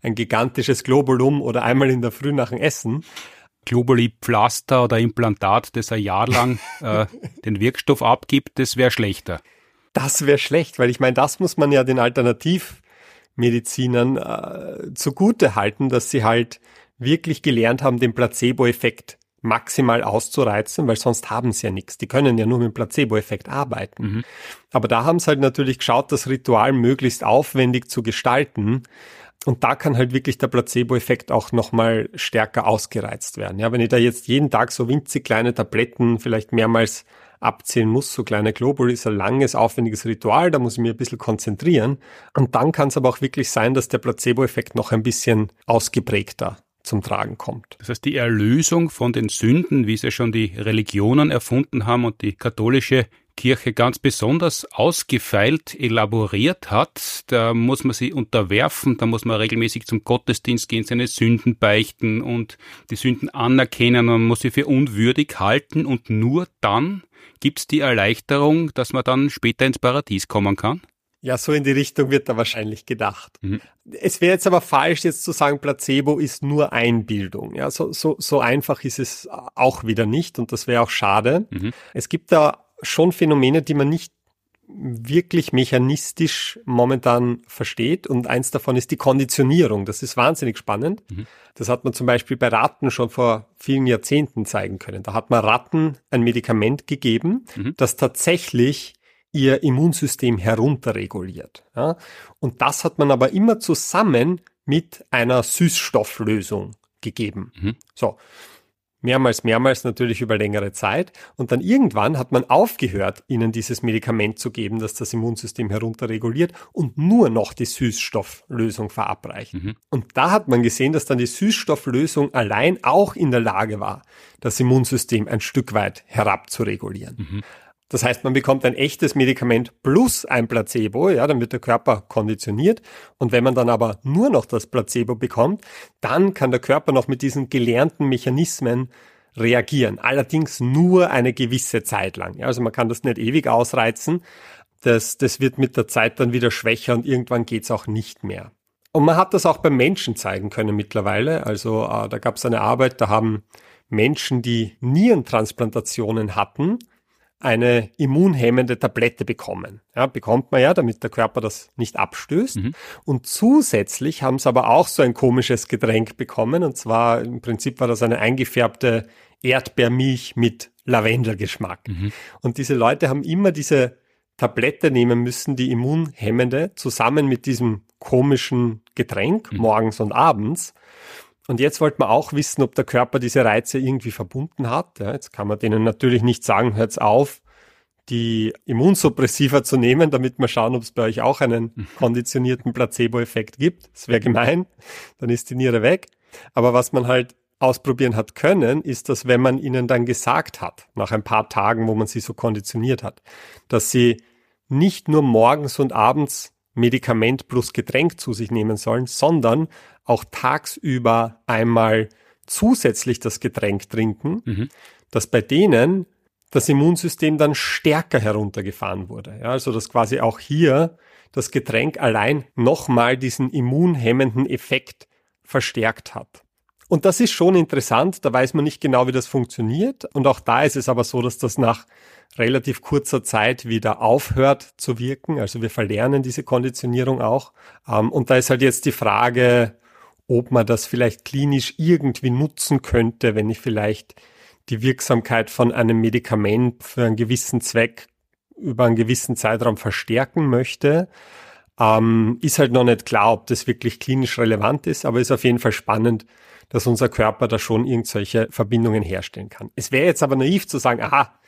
ein gigantisches Globulum oder einmal in der Früh nach dem Essen. Globuli-Pflaster oder Implantat, das ein Jahr lang äh, den Wirkstoff abgibt, das wäre schlechter. Das wäre schlecht, weil ich meine, das muss man ja den Alternativmedizinern äh, zugute halten, dass sie halt wirklich gelernt haben, den Placebo-Effekt maximal auszureizen, weil sonst haben sie ja nichts. Die können ja nur mit dem Placebo-Effekt arbeiten. Mhm. Aber da haben sie halt natürlich geschaut, das Ritual möglichst aufwendig zu gestalten. Und da kann halt wirklich der Placebo-Effekt auch nochmal stärker ausgereizt werden. Ja, wenn ich da jetzt jeden Tag so winzig kleine Tabletten vielleicht mehrmals abzählen muss. So kleine Globuli ist ein langes, aufwendiges Ritual, da muss ich mich ein bisschen konzentrieren. Und dann kann es aber auch wirklich sein, dass der Placebo-Effekt noch ein bisschen ausgeprägter zum Tragen kommt. Das heißt, die Erlösung von den Sünden, wie es ja schon die Religionen erfunden haben und die katholische Kirche ganz besonders ausgefeilt elaboriert hat. Da muss man sie unterwerfen, da muss man regelmäßig zum Gottesdienst gehen, seine Sünden beichten und die Sünden anerkennen. Man muss sie für unwürdig halten und nur dann gibt es die Erleichterung, dass man dann später ins Paradies kommen kann. Ja, so in die Richtung wird da wahrscheinlich gedacht. Mhm. Es wäre jetzt aber falsch, jetzt zu sagen, Placebo ist nur Einbildung. Ja, so, so, so einfach ist es auch wieder nicht und das wäre auch schade. Mhm. Es gibt da schon Phänomene, die man nicht wirklich mechanistisch momentan versteht. Und eins davon ist die Konditionierung. Das ist wahnsinnig spannend. Mhm. Das hat man zum Beispiel bei Ratten schon vor vielen Jahrzehnten zeigen können. Da hat man Ratten ein Medikament gegeben, mhm. das tatsächlich ihr Immunsystem herunterreguliert. Ja? Und das hat man aber immer zusammen mit einer Süßstofflösung gegeben. Mhm. So mehrmals, mehrmals natürlich über längere Zeit. Und dann irgendwann hat man aufgehört, ihnen dieses Medikament zu geben, das das Immunsystem herunterreguliert und nur noch die Süßstofflösung verabreicht. Mhm. Und da hat man gesehen, dass dann die Süßstofflösung allein auch in der Lage war, das Immunsystem ein Stück weit herabzuregulieren. Mhm. Das heißt, man bekommt ein echtes Medikament plus ein Placebo, ja, dann wird der Körper konditioniert. Und wenn man dann aber nur noch das Placebo bekommt, dann kann der Körper noch mit diesen gelernten Mechanismen reagieren. Allerdings nur eine gewisse Zeit lang. Ja, also man kann das nicht ewig ausreizen. Das, das wird mit der Zeit dann wieder schwächer und irgendwann geht's auch nicht mehr. Und man hat das auch beim Menschen zeigen können mittlerweile. Also äh, da gab es eine Arbeit, da haben Menschen, die Nierentransplantationen hatten, eine immunhemmende Tablette bekommen. Ja, bekommt man ja, damit der Körper das nicht abstößt. Mhm. Und zusätzlich haben sie aber auch so ein komisches Getränk bekommen. Und zwar im Prinzip war das eine eingefärbte Erdbeermilch mit Lavendelgeschmack. Mhm. Und diese Leute haben immer diese Tablette nehmen müssen, die immunhemmende, zusammen mit diesem komischen Getränk mhm. morgens und abends. Und jetzt wollte man auch wissen, ob der Körper diese Reize irgendwie verbunden hat. Ja, jetzt kann man denen natürlich nicht sagen, hört's auf, die Immunsuppressiva zu nehmen, damit wir schauen, ob es bei euch auch einen mhm. konditionierten Placebo-Effekt gibt. Das wäre gemein, dann ist die Niere weg. Aber was man halt ausprobieren hat können, ist, dass wenn man ihnen dann gesagt hat, nach ein paar Tagen, wo man sie so konditioniert hat, dass sie nicht nur morgens und abends Medikament plus Getränk zu sich nehmen sollen, sondern auch tagsüber einmal zusätzlich das Getränk trinken, mhm. dass bei denen das Immunsystem dann stärker heruntergefahren wurde. Ja, also dass quasi auch hier das Getränk allein nochmal diesen immunhemmenden Effekt verstärkt hat. Und das ist schon interessant, da weiß man nicht genau, wie das funktioniert. Und auch da ist es aber so, dass das nach relativ kurzer Zeit wieder aufhört zu wirken. Also wir verlernen diese Konditionierung auch. Ähm, und da ist halt jetzt die Frage, ob man das vielleicht klinisch irgendwie nutzen könnte, wenn ich vielleicht die Wirksamkeit von einem Medikament für einen gewissen Zweck über einen gewissen Zeitraum verstärken möchte. Ähm, ist halt noch nicht klar, ob das wirklich klinisch relevant ist, aber ist auf jeden Fall spannend, dass unser Körper da schon irgendwelche Verbindungen herstellen kann. Es wäre jetzt aber naiv zu sagen, aha,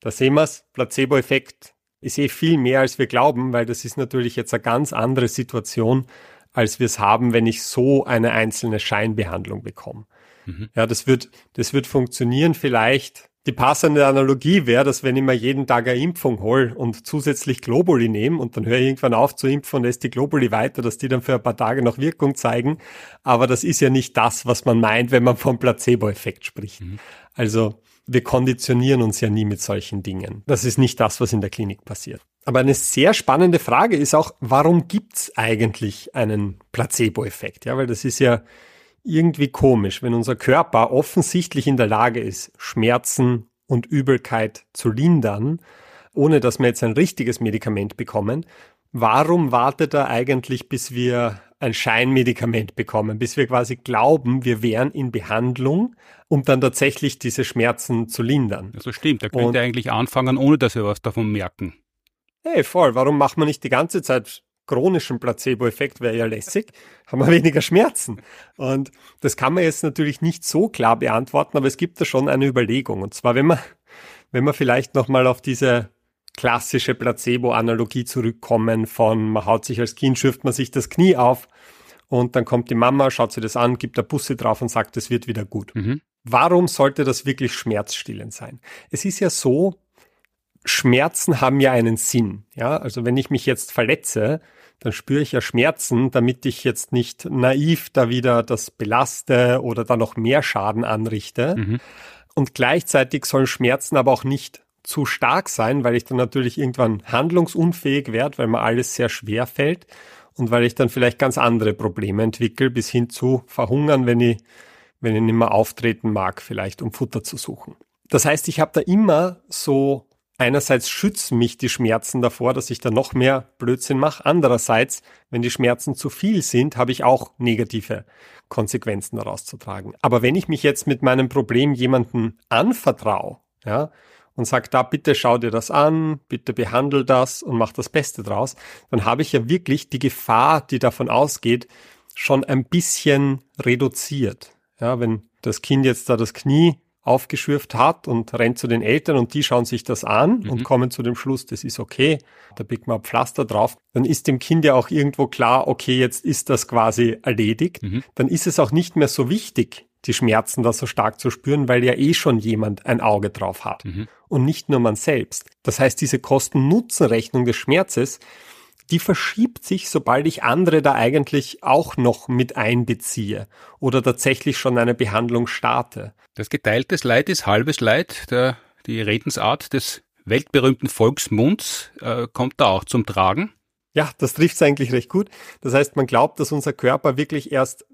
da sehen wir's, Placebo-Effekt ist eh viel mehr, als wir glauben, weil das ist natürlich jetzt eine ganz andere Situation, als wir es haben, wenn ich so eine einzelne Scheinbehandlung bekomme. Mhm. Ja, das wird, das wird funktionieren vielleicht. Die passende Analogie wäre, dass wenn ich mir jeden Tag eine Impfung hole und zusätzlich Globuli nehme und dann höre ich irgendwann auf zu impfen und lässt die Globuli weiter, dass die dann für ein paar Tage noch Wirkung zeigen. Aber das ist ja nicht das, was man meint, wenn man vom Placebo-Effekt spricht. Mhm. Also wir konditionieren uns ja nie mit solchen Dingen. Das ist nicht das, was in der Klinik passiert. Aber eine sehr spannende Frage ist auch, warum gibt's eigentlich einen Placebo-Effekt? Ja, weil das ist ja irgendwie komisch, wenn unser Körper offensichtlich in der Lage ist, Schmerzen und Übelkeit zu lindern, ohne dass wir jetzt ein richtiges Medikament bekommen. Warum wartet er eigentlich, bis wir ein Scheinmedikament bekommen, bis wir quasi glauben, wir wären in Behandlung, um dann tatsächlich diese Schmerzen zu lindern. Also stimmt, er könnte und, eigentlich anfangen, ohne dass wir was davon merken. Hey, voll, warum macht man nicht die ganze Zeit chronischen Placebo-Effekt, wäre ja lässig, haben wir weniger Schmerzen. Und das kann man jetzt natürlich nicht so klar beantworten, aber es gibt da schon eine Überlegung. Und zwar, wenn man, wenn man vielleicht nochmal auf diese klassische Placebo-Analogie zurückkommen von man haut sich als Kind, schürft man sich das Knie auf und dann kommt die Mama, schaut sich das an, gibt der Busse drauf und sagt, es wird wieder gut. Mhm. Warum sollte das wirklich schmerzstillend sein? Es ist ja so, Schmerzen haben ja einen Sinn. Ja, also wenn ich mich jetzt verletze, dann spüre ich ja Schmerzen, damit ich jetzt nicht naiv da wieder das belaste oder da noch mehr Schaden anrichte. Mhm. Und gleichzeitig sollen Schmerzen aber auch nicht zu stark sein, weil ich dann natürlich irgendwann handlungsunfähig werde, weil mir alles sehr schwer fällt und weil ich dann vielleicht ganz andere Probleme entwickle, bis hin zu verhungern, wenn ich, wenn ich nicht mehr auftreten mag, vielleicht um Futter zu suchen. Das heißt, ich habe da immer so einerseits schützen mich die Schmerzen davor, dass ich da noch mehr Blödsinn mache. Andererseits, wenn die Schmerzen zu viel sind, habe ich auch negative Konsequenzen daraus zu tragen. Aber wenn ich mich jetzt mit meinem Problem jemanden anvertraue, ja, und sagt, da bitte schau dir das an, bitte behandle das und mach das Beste draus, dann habe ich ja wirklich die Gefahr, die davon ausgeht, schon ein bisschen reduziert. Ja, wenn das Kind jetzt da das Knie aufgeschürft hat und rennt zu den Eltern und die schauen sich das an mhm. und kommen zu dem Schluss, das ist okay, da biegt man Pflaster drauf, dann ist dem Kind ja auch irgendwo klar, okay, jetzt ist das quasi erledigt. Mhm. Dann ist es auch nicht mehr so wichtig, die Schmerzen da so stark zu spüren, weil ja eh schon jemand ein Auge drauf hat mhm. und nicht nur man selbst. Das heißt, diese Kosten-Nutzen-Rechnung des Schmerzes, die verschiebt sich, sobald ich andere da eigentlich auch noch mit einbeziehe oder tatsächlich schon eine Behandlung starte. Das geteiltes Leid ist halbes Leid. Der, die Redensart des weltberühmten Volksmunds äh, kommt da auch zum Tragen. Ja, das trifft es eigentlich recht gut. Das heißt, man glaubt, dass unser Körper wirklich erst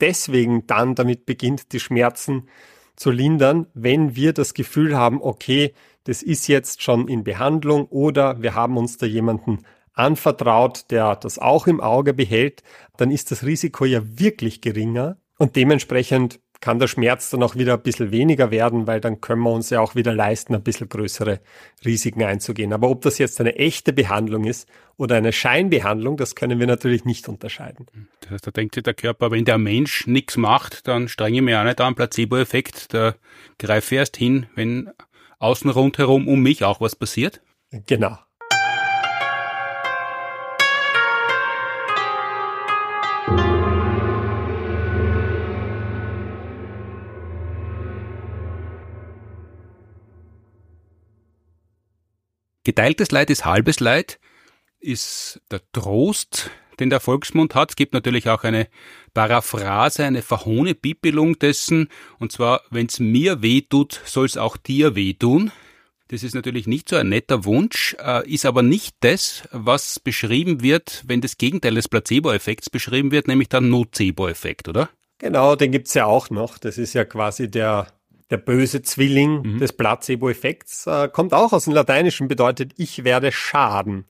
deswegen dann damit beginnt, die Schmerzen zu lindern, wenn wir das Gefühl haben, okay, das ist jetzt schon in Behandlung oder wir haben uns da jemanden anvertraut, der das auch im Auge behält, dann ist das Risiko ja wirklich geringer und dementsprechend kann der Schmerz dann auch wieder ein bisschen weniger werden, weil dann können wir uns ja auch wieder leisten, ein bisschen größere Risiken einzugehen. Aber ob das jetzt eine echte Behandlung ist oder eine Scheinbehandlung, das können wir natürlich nicht unterscheiden. Das heißt, da denkt sich der Körper, wenn der Mensch nichts macht, dann strenge ich mich auch nicht an, Placebo-Effekt, da greife ich erst hin, wenn außen rundherum um mich auch was passiert. Genau. Geteiltes Leid ist halbes Leid, ist der Trost, den der Volksmund hat. Es gibt natürlich auch eine Paraphrase, eine Verhohne-Bibelung dessen, und zwar, wenn's mir weh tut, soll's auch dir weh tun. Das ist natürlich nicht so ein netter Wunsch, äh, ist aber nicht das, was beschrieben wird, wenn das Gegenteil des Placebo-Effekts beschrieben wird, nämlich der Nocebo-Effekt, oder? Genau, den gibt's ja auch noch. Das ist ja quasi der der böse Zwilling mhm. des Placebo-Effekts, äh, kommt auch aus dem Lateinischen, bedeutet ich werde schaden.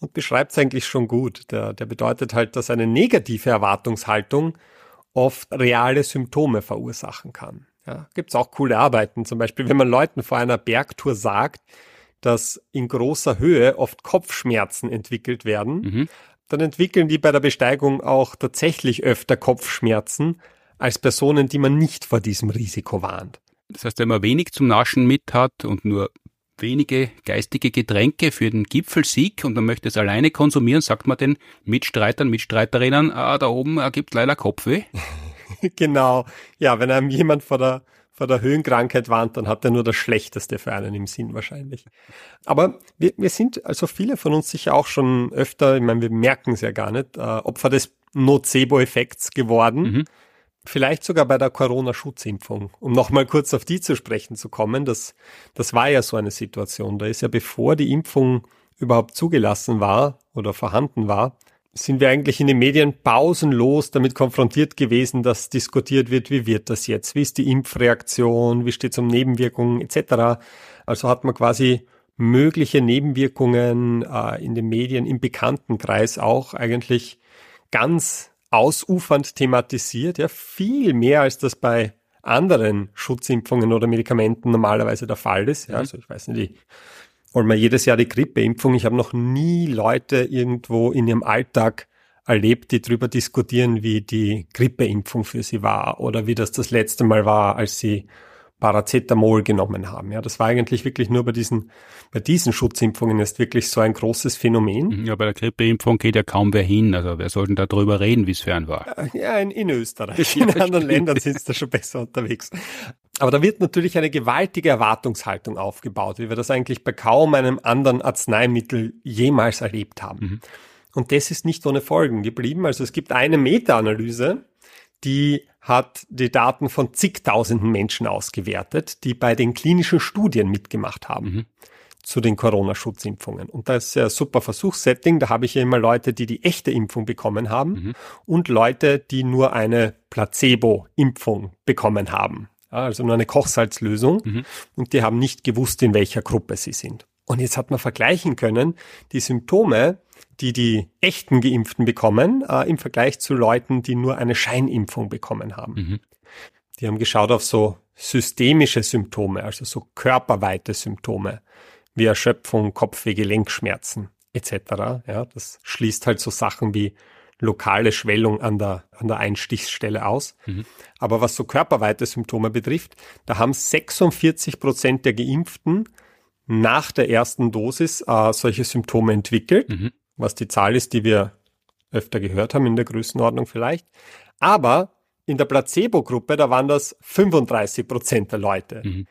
Und beschreibt es eigentlich schon gut. Der, der bedeutet halt, dass eine negative Erwartungshaltung oft reale Symptome verursachen kann. Ja, Gibt es auch coole Arbeiten, zum Beispiel, wenn man Leuten vor einer Bergtour sagt, dass in großer Höhe oft Kopfschmerzen entwickelt werden, mhm. dann entwickeln die bei der Besteigung auch tatsächlich öfter Kopfschmerzen, als Personen, die man nicht vor diesem Risiko warnt. Das heißt, wenn man wenig zum Naschen mit hat und nur wenige geistige Getränke für den Gipfelsieg und man möchte es alleine konsumieren, sagt man den Mitstreitern, Mitstreiterinnen, ah, da oben äh, gibt leider Kopfweh. genau. Ja, wenn einem jemand vor der, vor der Höhenkrankheit warnt, dann hat er nur das Schlechteste für einen im Sinn wahrscheinlich. Aber wir, wir sind, also viele von uns sicher auch schon öfter, ich meine, wir merken es ja gar nicht, äh, Opfer des Nocebo-Effekts geworden. Mhm vielleicht sogar bei der Corona-Schutzimpfung. Um nochmal kurz auf die zu sprechen zu kommen, das, das war ja so eine Situation. Da ist ja bevor die Impfung überhaupt zugelassen war oder vorhanden war, sind wir eigentlich in den Medien pausenlos damit konfrontiert gewesen, dass diskutiert wird, wie wird das jetzt, wie ist die Impfreaktion, wie steht es um Nebenwirkungen etc. Also hat man quasi mögliche Nebenwirkungen äh, in den Medien im Bekanntenkreis auch eigentlich ganz ausufernd thematisiert, ja, viel mehr als das bei anderen Schutzimpfungen oder Medikamenten normalerweise der Fall ist. Ja, mhm. also ich weiß nicht, ich hol mal jedes Jahr die Grippeimpfung. Ich habe noch nie Leute irgendwo in ihrem Alltag erlebt, die darüber diskutieren, wie die Grippeimpfung für sie war oder wie das das letzte Mal war, als sie Paracetamol genommen haben. Ja, das war eigentlich wirklich nur bei diesen, bei diesen Schutzimpfungen ist wirklich so ein großes Phänomen. Mhm, ja, bei der Grippeimpfung geht ja kaum wer hin. Also wer sollten da drüber reden, wie es fern war? Äh, ja, in, in Österreich. In anderen Ländern sind sie da schon besser unterwegs. Aber da wird natürlich eine gewaltige Erwartungshaltung aufgebaut, wie wir das eigentlich bei kaum einem anderen Arzneimittel jemals erlebt haben. Mhm. Und das ist nicht ohne Folgen geblieben. Also es gibt eine Meta-Analyse, die hat die Daten von zigtausenden Menschen ausgewertet, die bei den klinischen Studien mitgemacht haben. Mhm. zu den Corona-Schutzimpfungen. Und das ist ja ein super Versuchssetting. Da habe ich ja immer Leute, die die echte Impfung bekommen haben mhm. und Leute, die nur eine Placebo-Impfung bekommen haben. also nur eine Kochsalzlösung. Mhm. Und die haben nicht gewusst, in welcher Gruppe sie sind. Und jetzt hat man vergleichen können, die Symptome, die die echten Geimpften bekommen, äh, im Vergleich zu Leuten, die nur eine Scheinimpfung bekommen haben. Mhm. Die haben geschaut auf so systemische Symptome, also so körperweite Symptome, wie Erschöpfung, Kopfweh, Gelenkschmerzen etc. Ja, das schließt halt so Sachen wie lokale Schwellung an der, an der Einstichsstelle aus. Mhm. Aber was so körperweite Symptome betrifft, da haben 46 Prozent der Geimpften nach der ersten Dosis äh, solche Symptome entwickelt. Mhm was die Zahl ist, die wir öfter gehört haben in der Größenordnung vielleicht. Aber in der Placebo-Gruppe, da waren das 35 Prozent der Leute, mhm.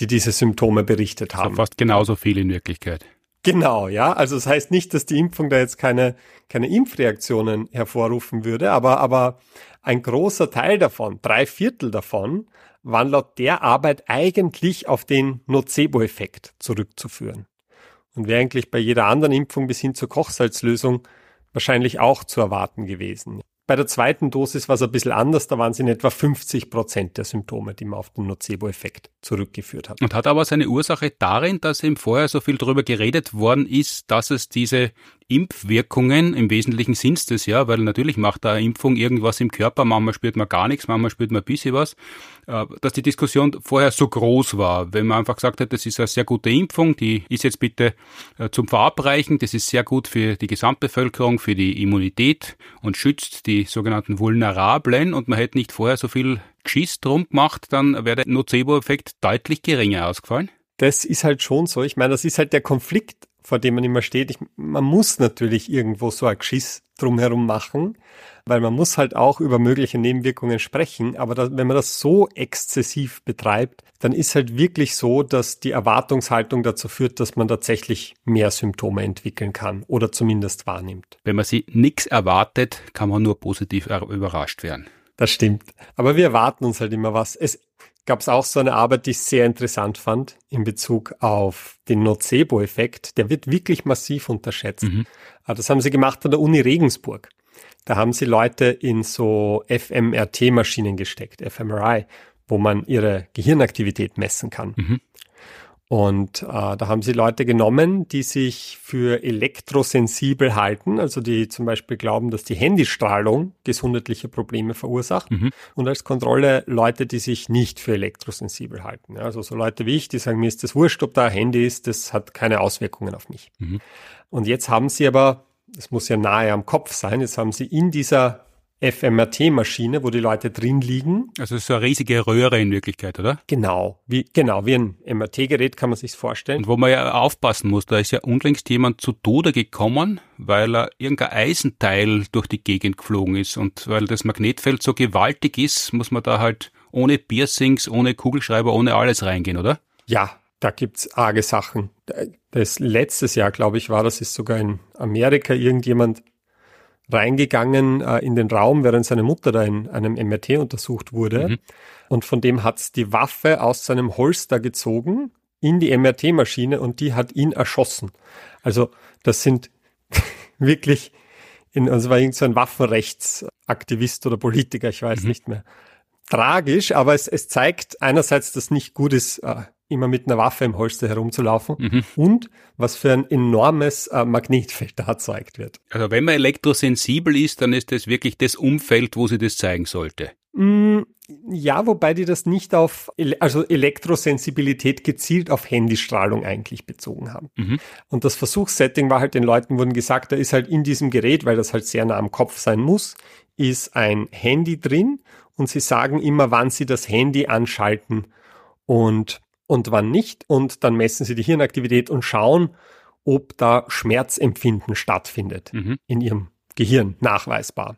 die diese Symptome berichtet haben. Also fast genauso viel in Wirklichkeit. Genau, ja. Also das heißt nicht, dass die Impfung da jetzt keine, keine Impfreaktionen hervorrufen würde, aber, aber ein großer Teil davon, drei Viertel davon, waren laut der Arbeit eigentlich auf den Nocebo-Effekt zurückzuführen und wäre eigentlich bei jeder anderen Impfung bis hin zur Kochsalzlösung wahrscheinlich auch zu erwarten gewesen. Bei der zweiten Dosis war es ein bisschen anders, da waren es in etwa 50 Prozent der Symptome, die man auf den Nocebo-Effekt zurückgeführt hat. Und hat aber seine Ursache darin, dass eben vorher so viel darüber geredet worden ist, dass es diese Impfwirkungen, im Wesentlichen sind es das ja, weil natürlich macht eine Impfung irgendwas im Körper, manchmal spürt man gar nichts, manchmal spürt man ein bisschen was, äh, dass die Diskussion vorher so groß war, wenn man einfach gesagt hat, das ist eine sehr gute Impfung, die ist jetzt bitte äh, zum Verabreichen, das ist sehr gut für die Gesamtbevölkerung, für die Immunität und schützt die sogenannten Vulnerablen. Und man hätte nicht vorher so viel Geschiss drum gemacht, dann wäre der Nocebo-Effekt deutlich geringer ausgefallen. Das ist halt schon so. Ich meine, das ist halt der Konflikt vor dem man immer steht. Ich, man muss natürlich irgendwo so ein Geschiss drumherum machen, weil man muss halt auch über mögliche Nebenwirkungen sprechen. Aber das, wenn man das so exzessiv betreibt, dann ist halt wirklich so, dass die Erwartungshaltung dazu führt, dass man tatsächlich mehr Symptome entwickeln kann oder zumindest wahrnimmt. Wenn man sie nichts erwartet, kann man nur positiv überrascht werden. Das stimmt. Aber wir erwarten uns halt immer was. Es, gab es auch so eine Arbeit, die ich sehr interessant fand in Bezug auf den Nocebo-Effekt. Der wird wirklich massiv unterschätzt. Mhm. Ah, das haben sie gemacht an der Uni Regensburg. Da haben sie Leute in so FMRT-Maschinen gesteckt, fMRI, wo man ihre Gehirnaktivität messen kann. Mhm. Und äh, da haben sie Leute genommen, die sich für elektrosensibel halten, also die zum Beispiel glauben, dass die Handystrahlung gesundheitliche Probleme verursacht. Mhm. Und als Kontrolle Leute, die sich nicht für elektrosensibel halten. Ja, also so Leute wie ich, die sagen, mir ist das wurscht, ob da ein Handy ist, das hat keine Auswirkungen auf mich. Mhm. Und jetzt haben sie aber, das muss ja nahe am Kopf sein, jetzt haben sie in dieser FMRT-Maschine, wo die Leute drin liegen. Also so eine riesige Röhre in Wirklichkeit, oder? Genau, wie, genau, wie ein MRT-Gerät kann man sich vorstellen. Und wo man ja aufpassen muss, da ist ja unlängst jemand zu Tode gekommen, weil er irgendein Eisenteil durch die Gegend geflogen ist. Und weil das Magnetfeld so gewaltig ist, muss man da halt ohne Piercings, ohne Kugelschreiber, ohne alles reingehen, oder? Ja, da gibt's arge Sachen. Das letztes Jahr, glaube ich, war das, ist sogar in Amerika irgendjemand reingegangen äh, in den Raum, während seine Mutter da in einem MRT untersucht wurde. Mhm. Und von dem hat's die Waffe aus seinem Holster gezogen in die MRT-Maschine und die hat ihn erschossen. Also das sind wirklich, in, also war irgend so ein Waffenrechtsaktivist oder Politiker, ich weiß mhm. nicht mehr. Tragisch, aber es, es zeigt einerseits, dass nicht gut ist, äh, immer mit einer Waffe im Holster herumzulaufen mhm. und was für ein enormes äh, Magnetfeld da erzeugt wird. Also wenn man elektrosensibel ist, dann ist das wirklich das Umfeld, wo sie das zeigen sollte. Mm, ja, wobei die das nicht auf, also Elektrosensibilität gezielt auf Handystrahlung eigentlich bezogen haben. Mhm. Und das Versuchssetting war halt, den Leuten wurden gesagt, da ist halt in diesem Gerät, weil das halt sehr nah am Kopf sein muss, ist ein Handy drin und sie sagen immer, wann sie das Handy anschalten und und wann nicht. Und dann messen sie die Hirnaktivität und schauen, ob da Schmerzempfinden stattfindet mhm. in ihrem Gehirn, nachweisbar.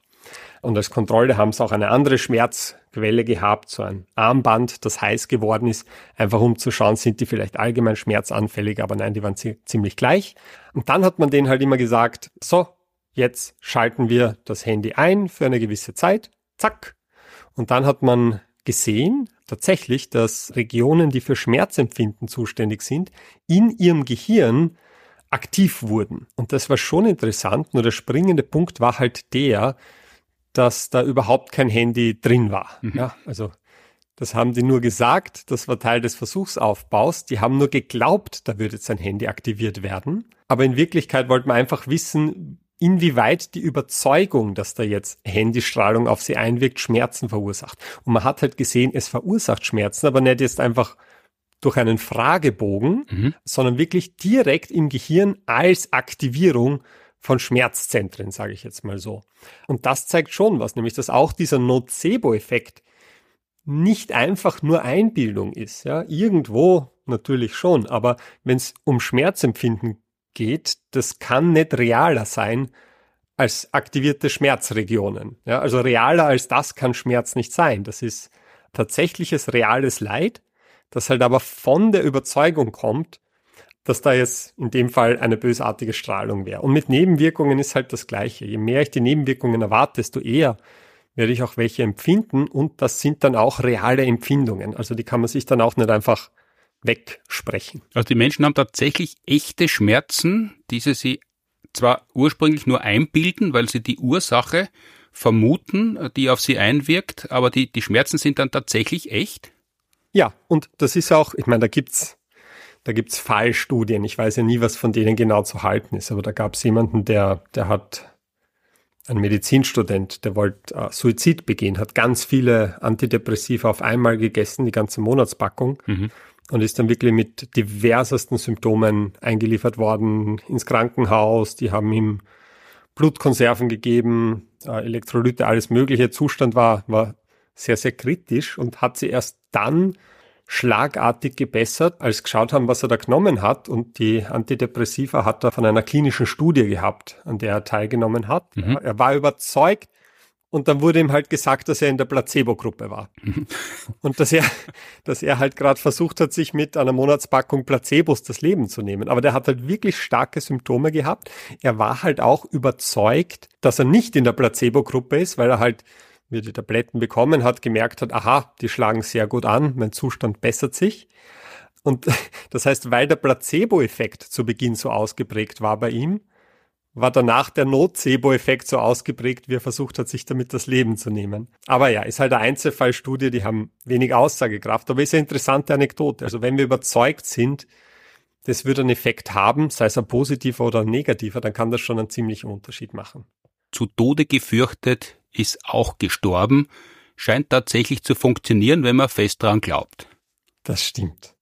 Und als Kontrolle haben sie auch eine andere Schmerzquelle gehabt, so ein Armband, das heiß geworden ist, einfach um zu schauen, sind die vielleicht allgemein schmerzanfällig, aber nein, die waren ziemlich gleich. Und dann hat man denen halt immer gesagt, so, jetzt schalten wir das Handy ein für eine gewisse Zeit, zack. Und dann hat man gesehen, tatsächlich, dass Regionen, die für Schmerzempfinden zuständig sind, in ihrem Gehirn aktiv wurden. Und das war schon interessant, nur der springende Punkt war halt der, dass da überhaupt kein Handy drin war. Mhm. Ja, also das haben die nur gesagt, das war Teil des Versuchsaufbaus. Die haben nur geglaubt, da würde jetzt ein Handy aktiviert werden. Aber in Wirklichkeit wollten wir einfach wissen, inwieweit die Überzeugung, dass da jetzt Handystrahlung auf sie einwirkt, Schmerzen verursacht. Und man hat halt gesehen, es verursacht Schmerzen, aber nicht jetzt einfach durch einen Fragebogen, mhm. sondern wirklich direkt im Gehirn als Aktivierung von Schmerzzentren, sage ich jetzt mal so. Und das zeigt schon was, nämlich dass auch dieser Nocebo-Effekt nicht einfach nur Einbildung ist. Ja, irgendwo natürlich schon, aber wenn es um Schmerzempfinden geht, das kann nicht realer sein als aktivierte Schmerzregionen. Ja, also realer als das kann Schmerz nicht sein. Das ist tatsächliches reales Leid, das halt aber von der Überzeugung kommt, dass da jetzt in dem Fall eine bösartige Strahlung wäre. Und mit Nebenwirkungen ist halt das Gleiche. Je mehr ich die Nebenwirkungen erwarte, desto eher werde ich auch welche empfinden und das sind dann auch reale Empfindungen. Also die kann man sich dann auch nicht einfach wegsprechen. Also die Menschen haben tatsächlich echte Schmerzen, die sie sich zwar ursprünglich nur einbilden, weil sie die Ursache vermuten, die auf sie einwirkt, aber die, die Schmerzen sind dann tatsächlich echt? Ja, und das ist auch, ich meine, da gibt's da gibt's Fallstudien. Ich weiß ja nie, was von denen genau zu halten ist, aber da gab's jemanden, der, der hat ein Medizinstudent, der wollte äh, Suizid begehen, hat ganz viele Antidepressiva auf einmal gegessen, die ganze Monatspackung, mhm. Und ist dann wirklich mit diversesten Symptomen eingeliefert worden ins Krankenhaus. Die haben ihm Blutkonserven gegeben, äh, Elektrolyte, alles mögliche. Zustand war, war sehr, sehr kritisch und hat sie erst dann schlagartig gebessert, als geschaut haben, was er da genommen hat. Und die Antidepressiva hat er von einer klinischen Studie gehabt, an der er teilgenommen hat. Mhm. Er war überzeugt. Und dann wurde ihm halt gesagt, dass er in der Placebo-Gruppe war. Und dass er, dass er halt gerade versucht hat, sich mit einer Monatspackung Placebos das Leben zu nehmen. Aber der hat halt wirklich starke Symptome gehabt. Er war halt auch überzeugt, dass er nicht in der Placebo-Gruppe ist, weil er halt wie er die Tabletten bekommen hat, gemerkt hat, aha, die schlagen sehr gut an, mein Zustand bessert sich. Und das heißt, weil der Placebo-Effekt zu Beginn so ausgeprägt war bei ihm, war danach der Nocebo-Effekt so ausgeprägt, wie er versucht hat, sich damit das Leben zu nehmen. Aber ja, ist halt eine Einzelfallstudie, die haben wenig Aussagekraft, aber ist eine interessante Anekdote. Also wenn wir überzeugt sind, das würde einen Effekt haben, sei es ein positiver oder ein negativer, dann kann das schon einen ziemlichen Unterschied machen. Zu Tode gefürchtet ist auch gestorben, scheint tatsächlich zu funktionieren, wenn man fest dran glaubt. Das stimmt.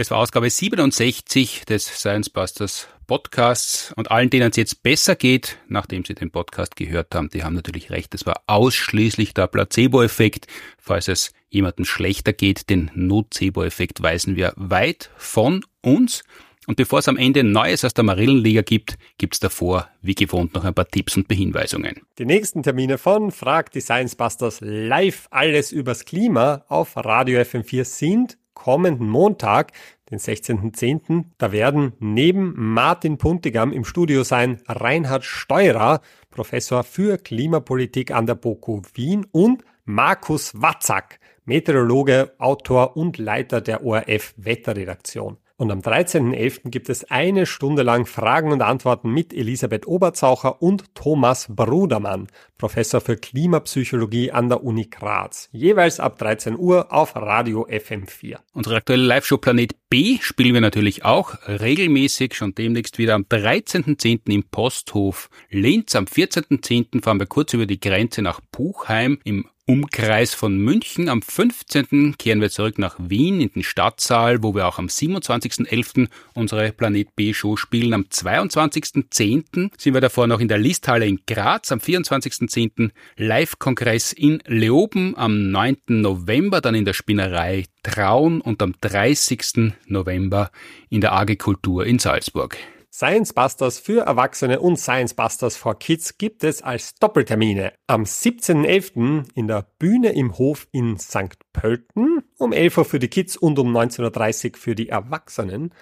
Das war Ausgabe 67 des Science Busters Podcasts und allen, denen es jetzt besser geht, nachdem sie den Podcast gehört haben, die haben natürlich recht. Es war ausschließlich der Placebo-Effekt. Falls es jemandem schlechter geht, den Nocebo-Effekt weisen wir weit von uns. Und bevor es am Ende Neues aus der Marillenliga gibt, gibt's davor, wie gewohnt, noch ein paar Tipps und Behinweisungen. Die nächsten Termine von Frag die Science Busters live alles übers Klima auf Radio FM4 sind kommenden Montag, den 16.10., da werden neben Martin Puntigam im Studio sein Reinhard Steurer, Professor für Klimapolitik an der BOKU Wien und Markus Watzak, Meteorologe, Autor und Leiter der ORF Wetterredaktion. Und am 13.11. gibt es eine Stunde lang Fragen und Antworten mit Elisabeth Oberzaucher und Thomas Brudermann, Professor für Klimapsychologie an der Uni Graz. Jeweils ab 13 Uhr auf Radio FM4. Unsere aktuelle Live-Show Planet B spielen wir natürlich auch regelmäßig, schon demnächst wieder am 13.10. im Posthof Linz. Am 14.10. fahren wir kurz über die Grenze nach Buchheim im Umkreis von München. Am 15. kehren wir zurück nach Wien in den Stadtsaal, wo wir auch am 27.11. unsere Planet B Show spielen. Am 22.10. sind wir davor noch in der Listhalle in Graz. Am 24.10. Live-Kongress in Leoben. Am 9. November dann in der Spinnerei Traun und am 30. November in der AG Kultur in Salzburg. Science Busters für Erwachsene und Science Busters for Kids gibt es als Doppeltermine. Am 17.11. in der Bühne im Hof in St. Pölten, um 11 Uhr für die Kids und um 19.30 Uhr für die Erwachsenen.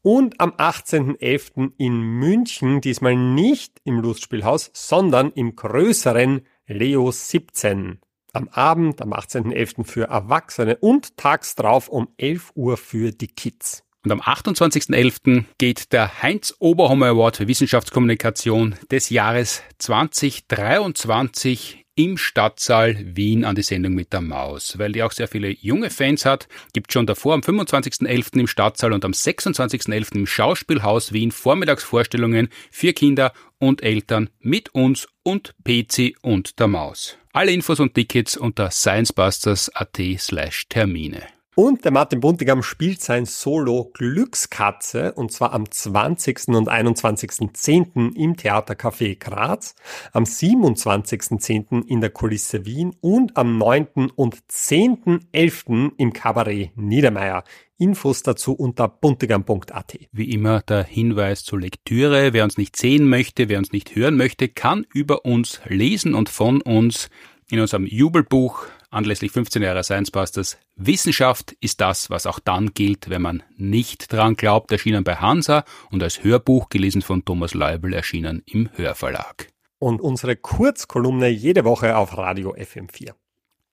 Und am 18.11. in München, diesmal nicht im Lustspielhaus, sondern im größeren Leo 17. Am Abend, am 18.11. für Erwachsene und tags drauf um 11 Uhr für die Kids. Und am 28.11. geht der Heinz Oberhammer Award für Wissenschaftskommunikation des Jahres 2023 im Stadtsaal Wien an die Sendung mit der Maus. Weil die auch sehr viele junge Fans hat, gibt schon davor am 25.11. im Stadtsaal und am 26.11. im Schauspielhaus Wien Vormittagsvorstellungen für Kinder und Eltern mit uns und PC und der Maus. Alle Infos und Tickets unter sciencebusters.at slash Termine. Und der Martin Buntigam spielt sein Solo Glückskatze und zwar am 20. und 21.10. im Theatercafé Graz, am 27.10. in der Kulisse Wien und am 9. und 10.11. im Kabarett Niedermeyer. Infos dazu unter buntigam.at. Wie immer der Hinweis zur Lektüre. Wer uns nicht sehen möchte, wer uns nicht hören möchte, kann über uns lesen und von uns in unserem Jubelbuch anlässlich 15 Jahre Science Busters. Wissenschaft ist das, was auch dann gilt, wenn man nicht dran glaubt, erschienen bei Hansa und als Hörbuch gelesen von Thomas Leubel erschienen im Hörverlag. und unsere Kurzkolumne jede Woche auf Radio FM4.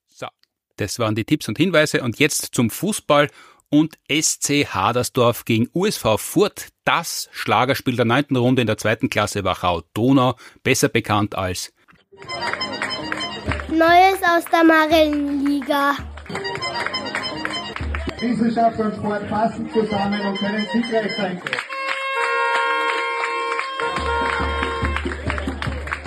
So, das waren die Tipps und Hinweise und jetzt zum Fußball und SC Hadersdorf gegen USV Furt, das Schlagerspiel der neunten Runde in der zweiten Klasse Wachau-Donau, besser bekannt als Neues aus der Marillenliga. Wissenschaft und Sport passen zusammen und können siegreich sein.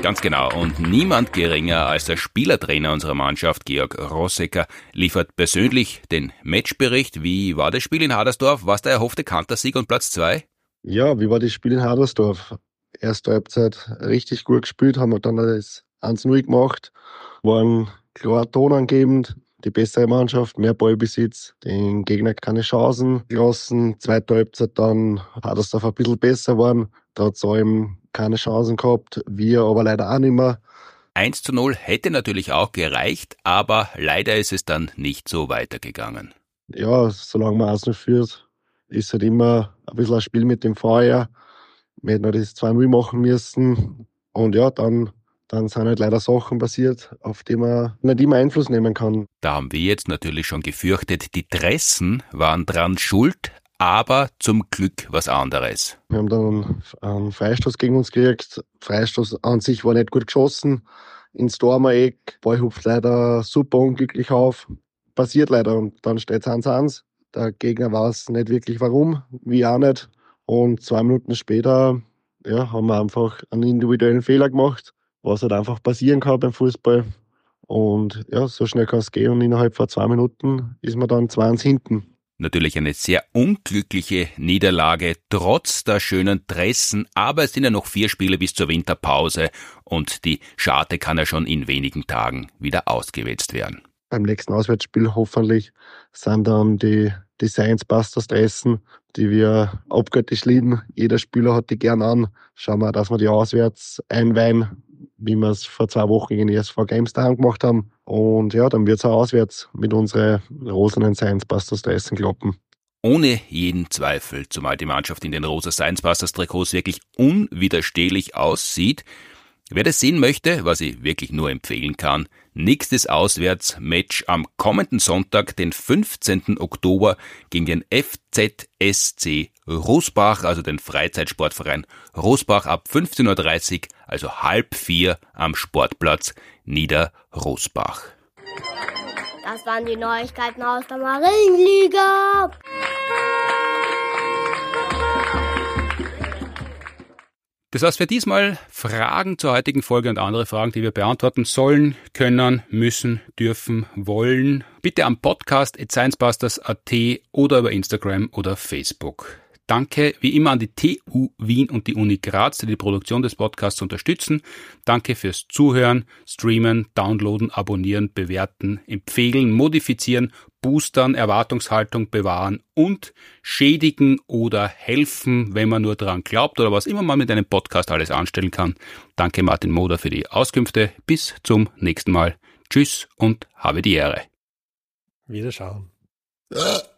Ganz genau. Und niemand geringer als der Spielertrainer unserer Mannschaft, Georg Rossecker, liefert persönlich den Matchbericht. Wie war das Spiel in Hadersdorf? Was der erhoffte Kantersieg und Platz zwei? Ja, wie war das Spiel in Hadersdorf? Erste Halbzeit richtig gut gespielt, haben wir dann das 1-0 gemacht, waren klar tonangebend, die bessere Mannschaft, mehr Ballbesitz, den Gegner keine Chancen gelassen. Zweite Halbzeit dann hat es ein bisschen besser geworden. Da hat es allem keine Chancen gehabt, wir aber leider auch nicht mehr. 1 zu 0 hätte natürlich auch gereicht, aber leider ist es dann nicht so weitergegangen. Ja, solange man noch führt, ist halt immer ein bisschen ein Spiel mit dem Feuer. Wir hätten das 2-0 machen müssen. Und ja, dann dann sind halt leider Sachen passiert, auf die man nicht immer Einfluss nehmen kann. Da haben wir jetzt natürlich schon gefürchtet, die Dressen waren dran schuld, aber zum Glück was anderes. Wir haben dann einen Freistoß gegen uns gekriegt. Freistoß an sich war nicht gut geschossen. Ins Dormer-Eck. Ball hupft leider super unglücklich auf. Passiert leider und dann steht es 1-1. Der Gegner weiß nicht wirklich warum, wie auch nicht. Und zwei Minuten später ja, haben wir einfach einen individuellen Fehler gemacht was halt einfach passieren kann beim Fußball. Und ja, so schnell kann es gehen und innerhalb von zwei Minuten ist man dann 2-1 hinten. Natürlich eine sehr unglückliche Niederlage, trotz der schönen Dressen, aber es sind ja noch vier Spiele bis zur Winterpause und die Scharte kann ja schon in wenigen Tagen wieder ausgewetzt werden. Beim nächsten Auswärtsspiel hoffentlich sind dann die, die Science Busters Dressen, die wir abgöttisch lieben. Jeder Spieler hat die gern an. Schauen wir, dass wir die auswärts einweihen wie wir es vor zwei Wochen in ESV Games daheim gemacht haben. Und ja, dann wird es auch auswärts mit unseren rosenen Science Busters da essen kloppen. Ohne jeden Zweifel, zumal die Mannschaft in den rosa Science Busters Trikots wirklich unwiderstehlich aussieht, Wer das sehen möchte, was ich wirklich nur empfehlen kann, nächstes Auswärtsmatch am kommenden Sonntag, den 15. Oktober gegen den FZSC Rosbach, also den Freizeitsportverein Rosbach ab 15.30 Uhr, also halb vier am Sportplatz Niederrosbach. Das waren die Neuigkeiten aus der Marienliga. Das war's für diesmal. Fragen zur heutigen Folge und andere Fragen, die wir beantworten sollen, können, müssen, dürfen, wollen, bitte am Podcast at sciencebusters.at oder über Instagram oder Facebook. Danke wie immer an die TU Wien und die Uni Graz, die die Produktion des Podcasts unterstützen. Danke fürs Zuhören, Streamen, Downloaden, Abonnieren, Bewerten, Empfehlen, Modifizieren, Boostern, Erwartungshaltung bewahren und schädigen oder helfen, wenn man nur daran glaubt oder was immer man mit einem Podcast alles anstellen kann. Danke Martin Moder für die Auskünfte. Bis zum nächsten Mal. Tschüss und habe die Ehre. Wiederschauen.